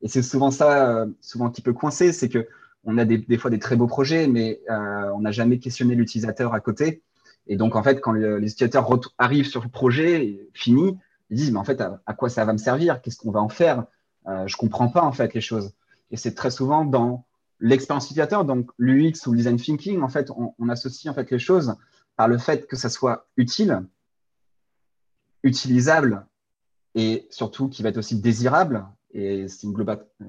Et c'est souvent ça, euh, souvent qui peut coincer, c'est que on a des, des, fois des très beaux projets, mais euh, on n'a jamais questionné l'utilisateur à côté. Et donc en fait, quand les utilisateurs arrivent sur le projet fini, ils disent mais en fait à, quoi ça va me servir? Qu'est-ce qu'on va en faire? Je comprends pas en fait les choses. Et c'est très souvent dans l'expérience utilisateur, donc l'UX ou le design thinking, en fait, on, on, associe en fait les choses par le fait que ça soit utile, utilisable et surtout qui va être aussi désirable. Et c'est une globale, euh,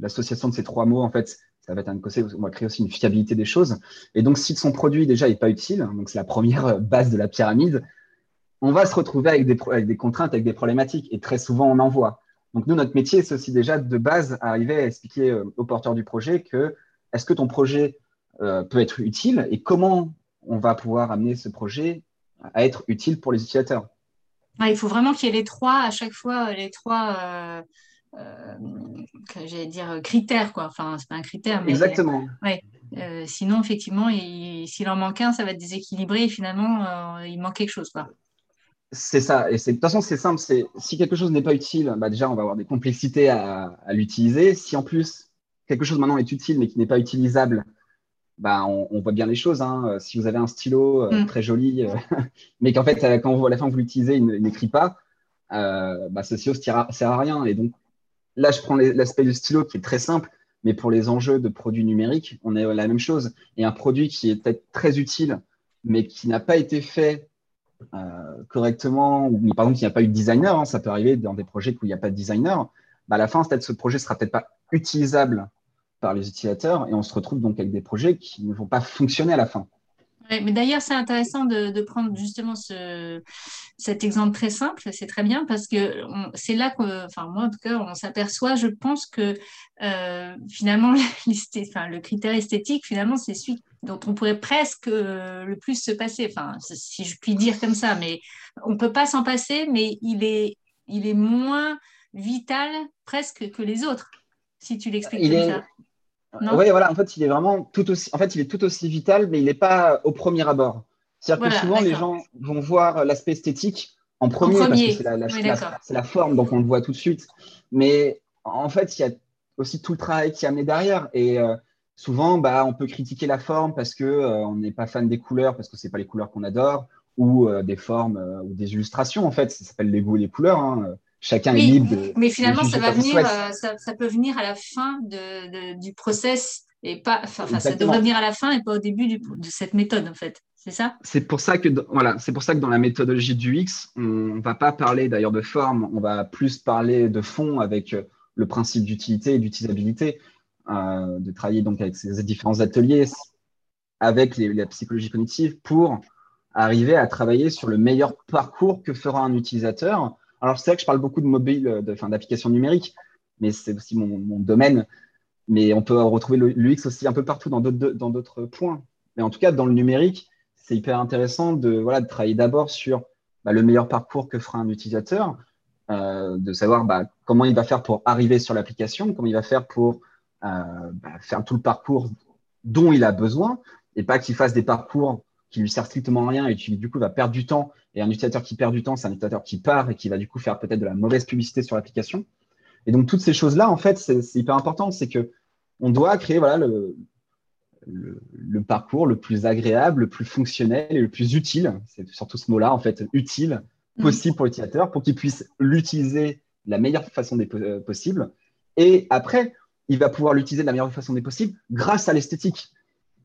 l'association de ces trois mots, en fait, ça va être un côté, on va créer aussi une fiabilité des choses. Et donc, si son produit déjà n'est pas utile, donc c'est la première base de la pyramide, on va se retrouver avec des, avec des contraintes, avec des problématiques. Et très souvent, on en voit. Donc, nous, notre métier, c'est aussi déjà de base arriver à expliquer euh, aux porteurs du projet que est-ce que ton projet euh, peut être utile et comment on va pouvoir amener ce projet à être utile pour les utilisateurs. il faut vraiment qu'il y ait les trois, à chaque fois, les trois, euh, euh, j'allais dire, critères. Quoi. Enfin, c'est pas un critère, mais. Exactement. Ouais. Euh, sinon, effectivement, s'il en manque un, ça va être déséquilibré et finalement, il manque quelque chose. Quoi. C'est ça. Et de toute façon, c'est simple. C'est, si quelque chose n'est pas utile, bah déjà, on va avoir des complexités à, à l'utiliser. Si en plus, quelque chose maintenant est utile mais qui n'est pas utilisable, bah, on, voit bien les choses. Hein. Euh, si vous avez un stylo euh, mm. très joli, euh, [laughs] mais qu'en fait, quand vous, à la fin vous l'utilisez, il n'écrit pas, bah, ce stylo ne sert à rien. Et donc, là, je prends l'aspect du stylo qui est très simple, mais pour les enjeux de produits numériques, on est la même chose. Et un produit qui est peut-être très utile, mais qui n'a pas été fait correctement, ou par exemple, qui n'a pas eu de designer, hein, ça peut arriver dans des projets où il n'y a pas de designer, bah, à la fin, peut-être ce projet ne sera peut-être pas utilisable par les utilisateurs et on se retrouve donc avec des projets qui ne vont pas fonctionner à la fin. mais d'ailleurs, c'est intéressant de, prendre justement ce, cet exemple très simple, c'est très bien parce que c'est là que, enfin moi en tout cas, on s'aperçoit, je pense que euh, finalement, [laughs] enfin, le critère esthétique, finalement, c'est celui dont on pourrait presque euh, le plus se passer, enfin, si je puis dire comme ça, mais on ne peut pas s'en passer, mais il est, il est moins vital presque que les autres, si tu l'expliques comme ça. Oui, voilà, en fait, il est vraiment tout aussi, en fait, il est tout aussi vital, mais il n'est pas au premier abord. C'est-à-dire que souvent, les gens vont voir l'aspect esthétique en premier, parce que c'est la, forme, donc on le voit tout de suite. Mais en fait, il y a aussi tout le travail qui est amené derrière. Et euh, souvent, bah, on peut critiquer la forme parce qu'on euh, on n'est pas fan des couleurs, parce que ce pas les couleurs qu'on adore, ou euh, des formes ou des illustrations, en fait. Ça s'appelle les goûts et les couleurs. Hein chacun est libre de. Mais finalement, ça va venir, euh, ça, peut venir à la fin de, du process et pas, enfin, ça devrait venir à la fin et pas au début de cette méthode en fait. C'est ça? C'est pour ça que voilà, c'est pour ça que dans la méthodologie du X, on ne va pas parler d'ailleurs de forme, on va plus parler de fond avec euh, le principe d'utilité et d'utilisabilité, euh, de travailler donc avec ces différents ateliers avec la psychologie cognitive pour arriver à travailler sur le meilleur parcours que fera un utilisateur alors, c'est vrai que je parle beaucoup de mobile, euh, d'applications numériques, mais c'est aussi mon, domaine. Mais on peut retrouver l'UX aussi un peu partout dans d'autres points. Mais en tout cas, dans le numérique, c'est hyper intéressant de, voilà, de travailler d'abord sur bah, le meilleur parcours que fera un utilisateur, euh, de savoir bah, comment il va faire pour arriver sur l'application, comment il va faire pour euh, bah, faire tout le parcours dont il a besoin, et pas qu'il fasse des parcours qui lui sert strictement à rien et qui du coup va perdre du temps. Et un utilisateur qui perd du temps, c'est un utilisateur qui part et qui va du coup faire peut-être de la mauvaise publicité sur l'application. Et donc toutes ces choses-là, en fait, c'est hyper important. C'est que on doit créer voilà, le, le, parcours le plus agréable, le plus fonctionnel et le plus utile. C'est surtout ce mot-là, en fait, utile mm. possible pour l'utilisateur pour qu'il puisse l'utiliser de la meilleure façon des, euh, possible. Et après, il va pouvoir l'utiliser de la meilleure façon des possibles grâce à l'esthétique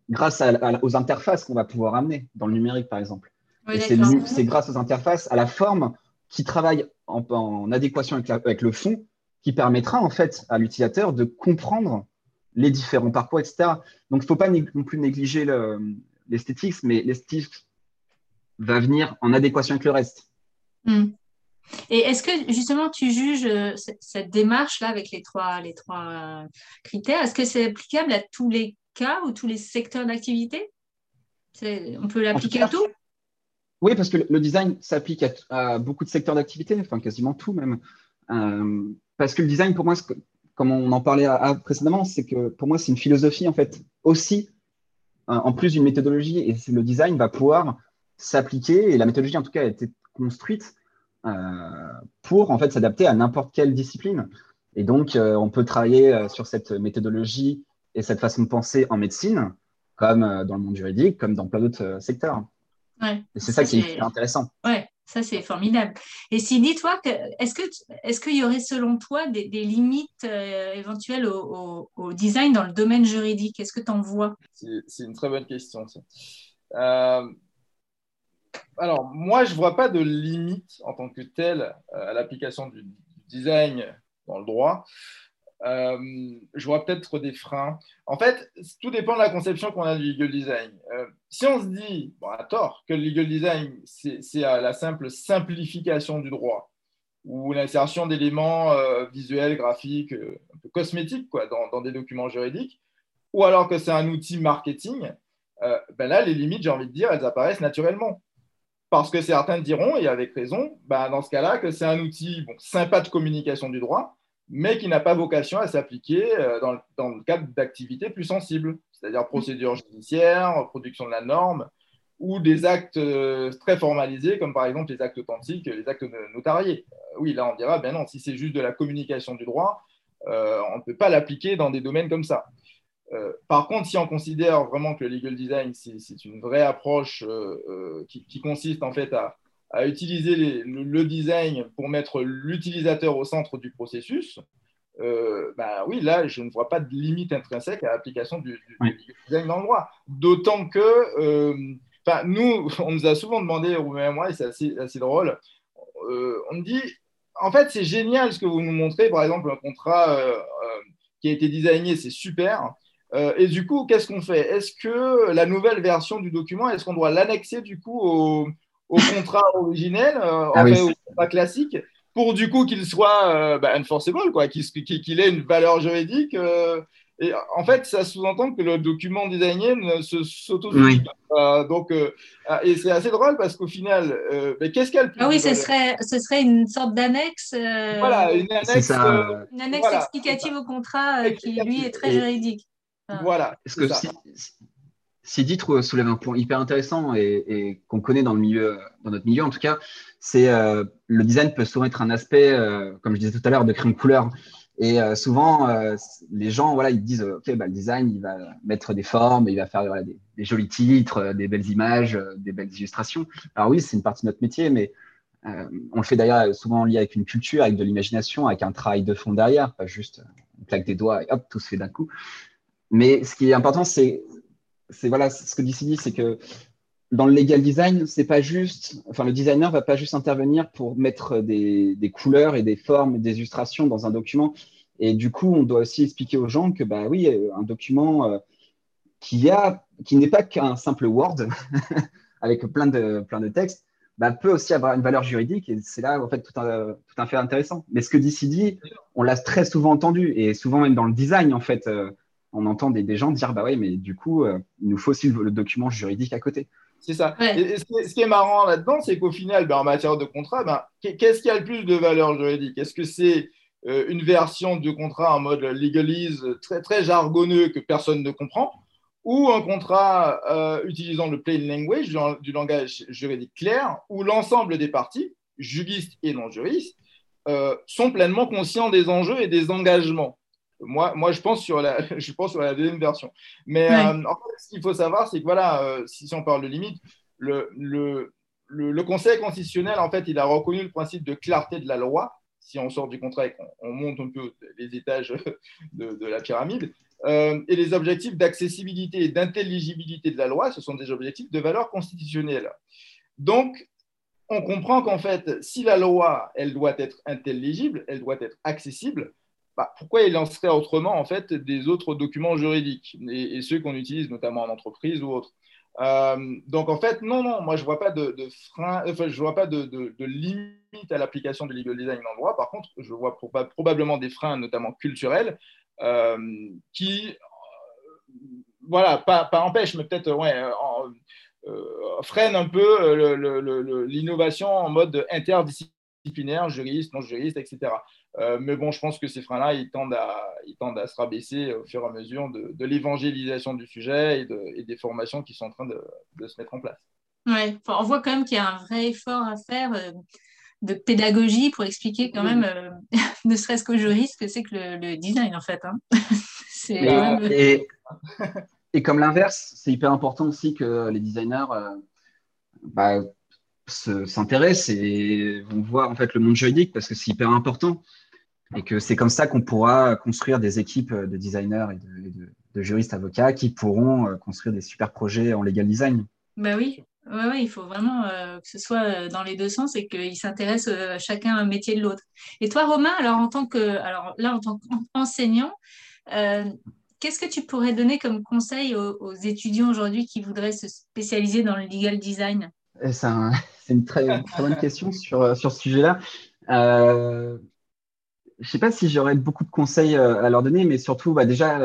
grâce aux interfaces qu'on va pouvoir amener dans le numérique, par exemple. c'est grâce aux interfaces, à la forme qui travaille en, adéquation avec, le fond, qui permettra en fait à l'utilisateur de comprendre les différents parcours, etc. Donc, il ne faut pas non plus négliger l'esthétique, mais l'esthétique va venir en adéquation avec le reste. Hmm. Et est-ce que justement tu juges euh, cette démarche-là avec les trois, les trois critères, est-ce que c'est applicable à tous les cas ou tous les secteurs d'activité? On peut l'appliquer à tout? Oui, parce que le design s'applique à, beaucoup de secteurs d'activité, enfin quasiment tout même. Euh, parce que le design, pour moi, comme on en parlait précédemment, c'est que pour moi, c'est une philosophie en fait aussi, en plus d'une méthodologie. Et le design va pouvoir s'appliquer, et la méthodologie en tout cas a été construite euh, pour en fait s'adapter à n'importe quelle discipline. Et donc, euh, on peut travailler sur cette méthodologie et cette façon de penser en médecine, comme euh, dans le monde juridique, comme dans plein d'autres euh, secteurs. Ouais, et c'est ça, qui est intéressant. Ouais, ça c'est formidable. Et si dis-toi, est-ce que est-ce qu'il y aurait selon toi des, limites euh, éventuelles au, design dans le domaine juridique? Est-ce que tu en vois? C'est une très bonne question. alors moi, je ne vois pas de limite en tant que telle à l'application du design dans le droit. Euh, je vois peut-être des freins. En fait, tout dépend de la conception qu'on a du legal design. Euh, si on se dit, à tort, que le legal design, c'est la simple simplification du droit ou l'insertion d'éléments euh, visuels, graphiques, un peu cosmétiques quoi, dans, des documents juridiques, ou alors que c'est un outil marketing, ben là, les limites, j'ai envie de dire, elles apparaissent naturellement. Parce que certains diront, et avec raison, ben dans ce cas-là, que c'est un outil sympa de communication du droit, mais qui n'a pas vocation à s'appliquer euh, dans, le cadre d'activités plus sensibles, c'est-à-dire procédures judiciaires, production de la norme, ou des actes euh, très formalisés, comme par exemple les actes authentiques, les actes notariés. Euh, oui, là, on dira, ben non, si c'est juste de la communication du droit, on ne peut pas l'appliquer dans des domaines comme ça. par contre, si on considère vraiment que le legal design, c'est une vraie approche qui, consiste en fait à, à utiliser le, design pour mettre l'utilisateur au centre du processus, euh, bah oui, là, je ne vois pas de limite intrinsèque à l'application du, design dans le droit. D'autant que euh, nous, [laughs] on nous a souvent demandé, Roumain et moi, et c'est assez, drôle, euh, on me dit, en fait, c'est génial ce que vous nous montrez, par exemple, un contrat qui a été designé, c'est super. et du coup, qu'est-ce qu'on fait? Est-ce que la nouvelle version du document, est-ce qu'on doit l'annexer du coup au, au contrat originel, euh, ah au contrat classique, pour du coup qu'il soit euh, bah, enforceable, quoi, qu'il ait une valeur juridique. Euh, et en fait, ça sous-entend que le document designé ne se sauto oui. donc, ah, et c'est assez drôle parce qu'au final, qu'est-ce qu'elle Ah oui, ce serait, ce serait une sorte d'annexe. voilà, une annexe, une annexe explicative au contrat qui, lui, est très juridique. Voilà. Parce que Sidi soulève un point hyper intéressant et, qu'on connaît dans, le milieu, dans notre milieu en tout cas, c'est euh, le design peut souvent être un aspect, euh, comme je disais tout à l'heure, de créer une couleur. Et euh, souvent, les gens, voilà, ils disent, OK, bah, le design, il va mettre des formes, il va faire des, jolis titres, des belles images, des belles illustrations. Alors oui, c'est une partie de notre métier, mais on le fait d'ailleurs souvent lié avec une culture, avec de l'imagination, avec un travail de fond derrière, pas juste on claque des doigts et hop, tout se fait d'un coup. Mais ce qui est important, c'est c'est voilà, ce que dit c'est que dans le legal design, c'est pas juste, enfin, le designer va pas juste intervenir pour mettre des, couleurs et des formes, des illustrations dans un document. Et du coup, on doit aussi expliquer aux gens que, bah oui, un document euh, qui a, qui n'est pas qu'un simple Word [laughs] avec plein de, plein de textes, bah, peut aussi avoir une valeur juridique. Et c'est là, en fait, tout un, tout un fait intéressant. Mais ce que dit on l'a très souvent entendu, et souvent même dans le design, en fait. Euh, on entend des, gens dire bah ouais, mais du coup, euh, il nous faut aussi le, document juridique à côté. C'est ça. Et ce, qui est, marrant là-dedans, c'est qu'au final, ben, en matière de contrat, ben, qu'est-ce qui a le plus de valeur juridique? Est-ce que c'est euh, une version de contrat en mode legalise très, très jargonneux que personne ne comprend? Ou un contrat euh, utilisant le plain language, du, langage juridique clair, où l'ensemble des parties, juristes et non juristes, euh, sont pleinement conscients des enjeux et des engagements? Moi, moi je, pense sur la, [laughs] je pense sur la deuxième version. Mais euh, en fait, ce qu'il faut savoir, c'est que voilà, si, on parle de limite, le, le, le, Conseil constitutionnel, en fait, il a reconnu le principe de clarté de la loi. Si on sort du contrat et qu'on monte un peu les étages [laughs] de, de la pyramide, euh, et les objectifs d'accessibilité et d'intelligibilité de la loi, ce sont des objectifs de valeur constitutionnelle. Donc, on comprend qu'en fait, si la loi, elle doit être intelligible, elle doit être accessible, bah, pourquoi il en serait autrement en fait des autres documents juridiques et, ceux qu'on utilise notamment en entreprise ou autre euh, donc en fait, non, non, moi je vois pas de, frein, enfin, je vois pas de, limite à l'application du legal design dans le droit. Par contre, je vois probablement des freins, notamment culturels, euh, qui, euh, voilà, pas, pas empêche, mais peut-être ouais, euh, freine un peu l'innovation en mode interdisciplinaire, juriste, non-juriste, etc. mais bon, je pense que ces freins-là, ils, tendent à, ils tendent à se rabaisser au fur et à mesure de, l'évangélisation du sujet et, des formations qui sont en train de, de se mettre en place. Ouais, on voit quand même qu'il y a un vrai effort à faire de pédagogie pour expliquer quand même, euh, [laughs] ne serait-ce qu'aux juristes, que c'est que le, design en fait. Hein. [laughs] et, et, comme l'inverse, c'est hyper important aussi que les designers euh, bah, s'intéressent et vont voir en fait le monde juridique parce que c'est hyper important et que c'est comme ça qu'on pourra construire des équipes de designers et de, de juristes avocats qui pourront euh, construire des super projets en legal design. Bah oui, Ouais, il faut vraiment euh, que ce soit euh, dans les deux sens et qu'ils s'intéressent euh, chacun à un métier de l'autre. Et toi, Romain, alors en tant que, alors là, en tant qu'enseignant, qu'est-ce que tu pourrais donner comme conseil aux, étudiants aujourd'hui qui voudraient se spécialiser dans le legal design? [laughs] C'est une très, bonne question sur, sur ce sujet-là. Je ne sais pas si j'aurais beaucoup de conseils à leur donner, mais surtout, bah, déjà,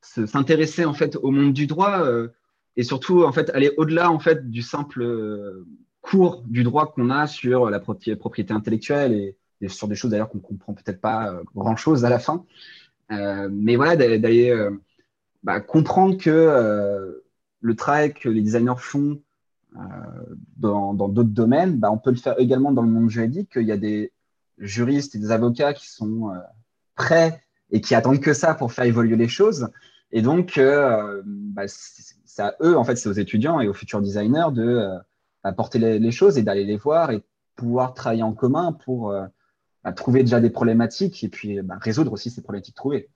s'intéresser en fait au monde du droit et surtout en fait aller au-delà en fait du simple euh, cours du droit qu'on a sur la propriété intellectuelle et, sur des choses d'ailleurs qu'on comprend peut-être pas euh, grand chose à la fin. Euh, mais voilà, d'aller bah, comprendre que le travail que les designers font dans d'autres domaines, bah, on peut le faire également dans le monde juridique, qu'il y a des juristes et des avocats qui sont prêts et qui attendent que ça pour faire évoluer les choses. Et donc, bah, c'est à eux, en fait, c'est aux étudiants et aux futurs designers de euh, apporter les, choses et d'aller les voir et pouvoir travailler en commun pour euh, bah, trouver déjà des problématiques et puis bah, résoudre aussi ces problématiques trouvées.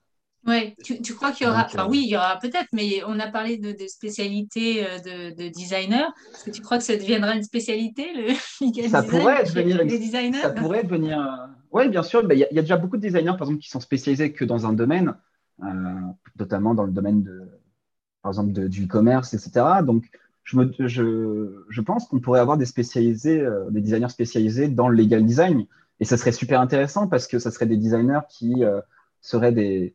Ouais, tu, tu, crois qu'il y aura, enfin euh, oui, il y aura peut-être, mais on a parlé de, spécialités de, de designer. Est-ce que tu crois que ça deviendra une spécialité, le [laughs] ça pourrait devenir les designers Ça pourrait devenir. Oui, bien sûr. Il y, a déjà beaucoup de designers, par exemple, qui sont spécialisés que dans un domaine, notamment dans le domaine de, par exemple du e-commerce, etc. Donc, je, me, je, je pense qu'on pourrait avoir des spécialisés, euh, des designers spécialisés dans le legal design. Et ça serait super intéressant parce que ça serait des designers qui euh, seraient des,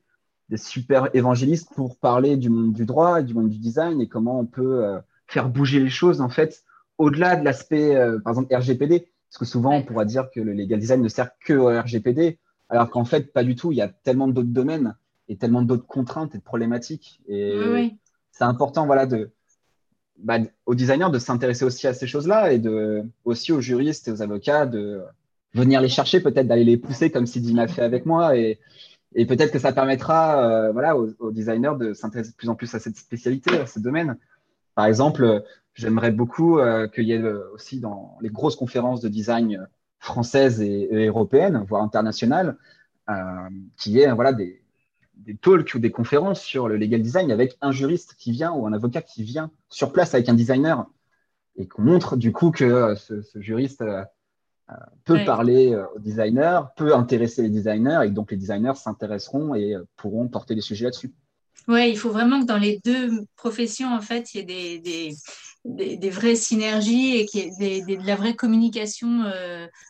des, super évangélistes pour parler du monde du droit et du monde du design et comment on peut euh, faire bouger les choses, en fait, au-delà de l'aspect, par exemple, RGPD. Parce que souvent, on pourra dire que le legal design ne sert que au RGPD, alors qu'en fait, pas du tout. Il y a tellement d'autres domaines et tellement d'autres contraintes et de problématiques. Et, oui c'est important voilà, de, bah, aux designers de s'intéresser aussi à ces choses-là et de, aussi aux juristes et aux avocats de venir les chercher, peut-être d'aller les pousser comme Sidi m'a fait avec moi. Et, et peut-être que ça permettra euh, voilà, aux, designers de s'intéresser de plus en plus à cette spécialité, à ce domaine. Par exemple, j'aimerais beaucoup euh, qu'il y ait euh, aussi dans les grosses conférences de design françaises et, européennes, voire internationales, qu'il y ait voilà, des, des talks ou des conférences sur le legal design avec un juriste qui vient ou un avocat qui vient sur place avec un designer et qu'on montre du coup que ce, juriste euh, euh, peut parler aux designers, peut intéresser les designers et donc les designers s'intéresseront et pourront porter des sujets là-dessus. Oui, il faut vraiment que dans les deux professions, en fait, il y ait des, des, des, vraies synergies et qu'il y ait de la vraie communication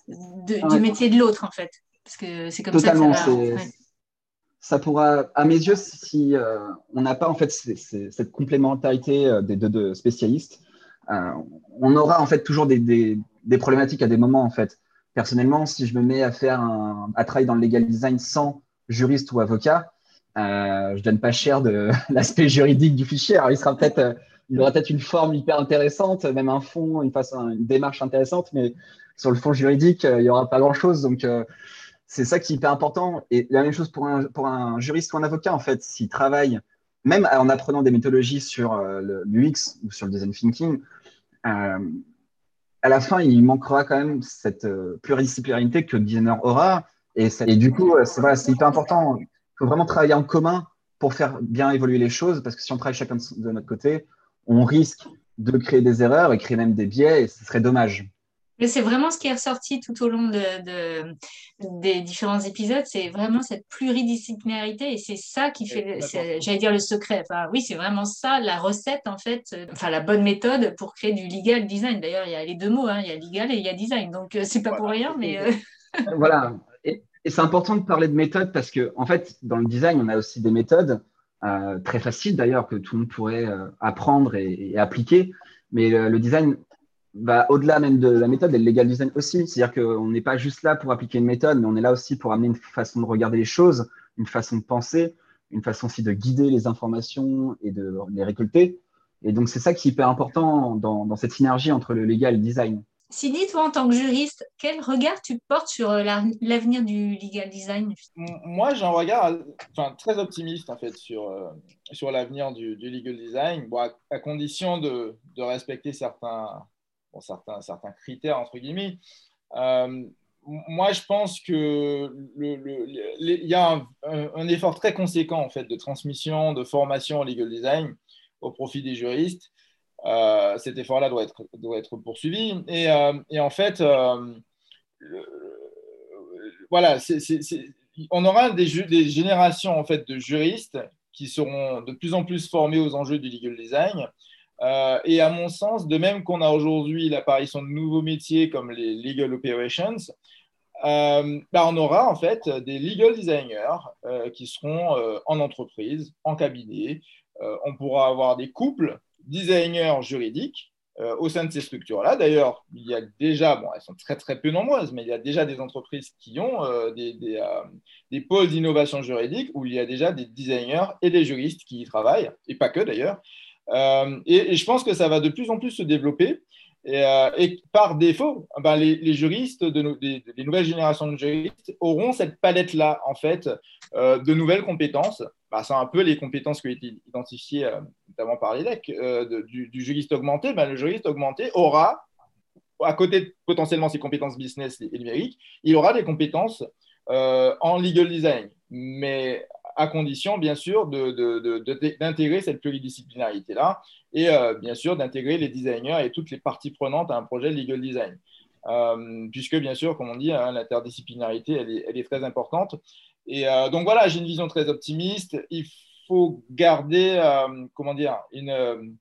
du métier de l'autre, en fait. Parce que c'est comme ça que ça va ça pourra, à mes yeux, si euh, on n'a pas en fait cette complémentarité euh, des deux, spécialistes, euh, on aura en fait toujours des, problématiques à des moments en fait. Personnellement, si je me mets à faire un, à travailler dans le legal design sans juriste ou avocat, euh, je donne pas cher de [laughs] l'aspect juridique du fichier. Alors, il sera peut-être, euh, il aura peut-être une forme hyper intéressante, même un fond, une une démarche intéressante, mais sur le fond juridique, il y aura pas grand-chose. Donc, c'est ça qui est hyper important. Et la même chose pour un, pour un juriste ou un avocat, en fait, s'il travaille, même en apprenant des méthodologies sur l'UX ou sur le design thinking, à la fin, il manquera quand même cette pluridisciplinarité que le designer aura. Et, et du coup, c'est voilà, hyper important faut vraiment travailler en commun pour faire bien évoluer les choses, parce que si on travaille chacun de notre côté, on risque de créer des erreurs et créer même des biais, et ce serait dommage. Mais c'est vraiment ce qui est ressorti tout au long de, des différents épisodes, c'est vraiment cette pluridisciplinarité et c'est ça qui fait, j'allais dire le secret. Enfin, oui, c'est vraiment ça la recette en fait, euh, enfin la bonne méthode pour créer du legal design. D'ailleurs, il y a les deux mots, hein, il y a legal et il y a design, donc euh, c'est pas pour rien, mais euh, [laughs] voilà. Et c'est important de parler de méthodes parce que, en fait, dans le design, on a aussi des méthodes euh, très faciles d'ailleurs que tout le monde pourrait euh, apprendre et, appliquer. Mais le, design va au-delà même de la méthode et le legal design aussi. C'est-à-dire qu'on n'est pas juste là pour appliquer une méthode, mais on est là aussi pour amener une façon de regarder les choses, une façon de penser, une façon aussi de guider les informations et de les récolter. Et donc, c'est ça qui est hyper important dans, dans cette synergie entre le legal et le design. Sidi, toi, en tant que juriste, quel regard tu portes sur euh, l'avenir du legal design Moi, j'ai un regard enfin, très optimiste en fait sur, euh, sur l'avenir du, legal design, à, condition de, de respecter certains, bon, certains, critères entre guillemets. Euh, moi, je pense que y a un, effort très conséquent en fait de transmission, de formation au legal design au profit des juristes. Euh, cet effort-là doit être, poursuivi. Et, euh, et en fait, voilà, on aura des, des, générations en fait, de juristes qui seront de plus en plus formés aux enjeux du legal design. Et à mon sens, de même qu'on a aujourd'hui l'apparition de nouveaux métiers comme les legal operations, bah on aura en fait des legal designers qui seront en entreprise, en cabinet. on pourra avoir des couples designers juridiques euh, au sein de ces structures-là. D'ailleurs, il y a déjà, bon, elles sont très très peu nombreuses, mais il y a déjà des entreprises qui ont euh, des, euh, des, pôles d'innovation juridique où il y a déjà des designers et des juristes qui y travaillent, et pas que d'ailleurs. Et, je pense que ça va de plus en plus se développer. Et, par défaut, ben, les, juristes, de les nouvelles générations de juristes auront cette palette-là, en fait, de nouvelles compétences bah, c'est un peu les compétences qui ont été identifiées euh, notamment par l'EDEC euh, du, juriste augmenté. Bah, le juriste augmenté aura, à côté de potentiellement ses compétences business et, numériques, il aura des compétences euh, en legal design, mais à condition, bien sûr, d'intégrer cette pluridisciplinarité-là et bien sûr d'intégrer les designers et toutes les parties prenantes à un projet legal design. puisque, bien sûr, comme on dit, hein, l'interdisciplinarité, elle, est, très importante. Et euh, donc voilà, j'ai une vision très optimiste. Il faut garder, euh, comment dire, une.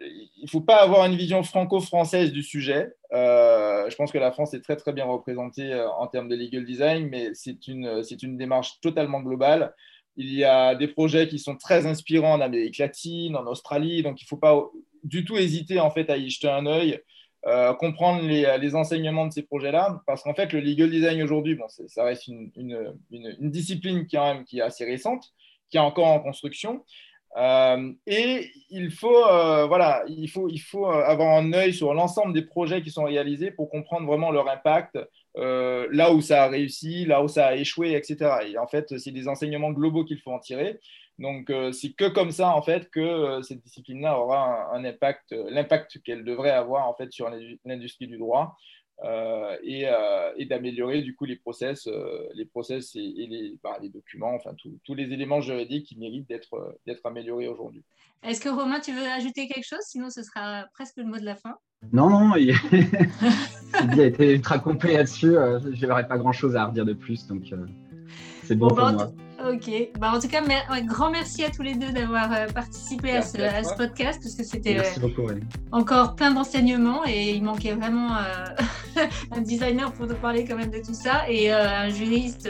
Euh, il ne faut pas avoir une vision franco-française du sujet. je pense que la France est très très bien représentée en termes de legal design, mais c'est une, c'est une démarche totalement globale. Il y a des projets qui sont très inspirants en Amérique latine, en Australie, donc il ne faut pas du tout hésiter en fait à y jeter un œil. Euh, comprendre les, enseignements de ces projets-là, parce qu'en fait, le legal design aujourd'hui, bon, ça reste une, discipline qui, qui, est assez récente, qui est encore en construction. Euh, et il faut, euh, voilà, il, faut, il faut avoir un œil sur l'ensemble des projets qui sont réalisés pour comprendre vraiment leur impact, là où ça a réussi, là où ça a échoué, etc. Et en fait, c'est des enseignements globaux qu'il faut en tirer. Donc, euh, c'est que comme ça, en fait, que euh, cette discipline-là aura un, impact, euh, l'impact qu'elle devrait avoir, en fait, sur l'industrie du droit et, d'améliorer, du coup, les process, les process et, bah, les, documents, enfin, tous les éléments juridiques qui méritent d'être améliorés aujourd'hui. Est-ce que Romain, tu veux ajouter quelque chose? Sinon, ce sera presque le mot de la fin. Non, non, il... [laughs] a été ultra complet là-dessus. je n'aurais pas grand-chose à redire de plus, donc c'est bon, pour bah, moi. Ok. Bah, en tout cas, un grand merci à tous les deux d'avoir euh, participé à ce, podcast parce que c'était euh, encore plein d'enseignements et il manquait vraiment euh, [laughs] un designer pour nous parler quand même de tout ça et un juriste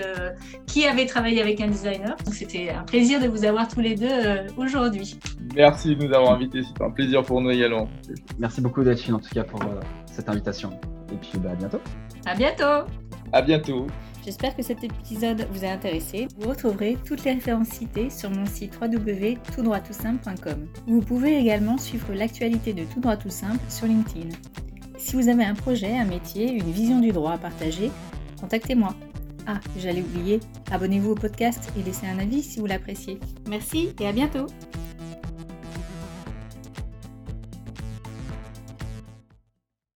qui avait travaillé avec un designer. Donc c'était un plaisir de vous avoir tous les deux aujourd'hui. Merci de nous avoir invités. C'était un plaisir pour nous également. Merci beaucoup Delphine en tout cas pour cette invitation. Et puis bah, à bientôt. À bientôt. À bientôt. J'espère que cet épisode vous a intéressé. Vous retrouverez toutes les références citées sur mon site www.toutdroittoutsimple.com. Vous pouvez également suivre l'actualité de Tout droit tout simple sur LinkedIn. Si vous avez un projet, un métier, une vision du droit à partager, contactez-moi. Ah, j'allais oublier, abonnez-vous au podcast et laissez un avis si vous l'appréciez. Merci et à bientôt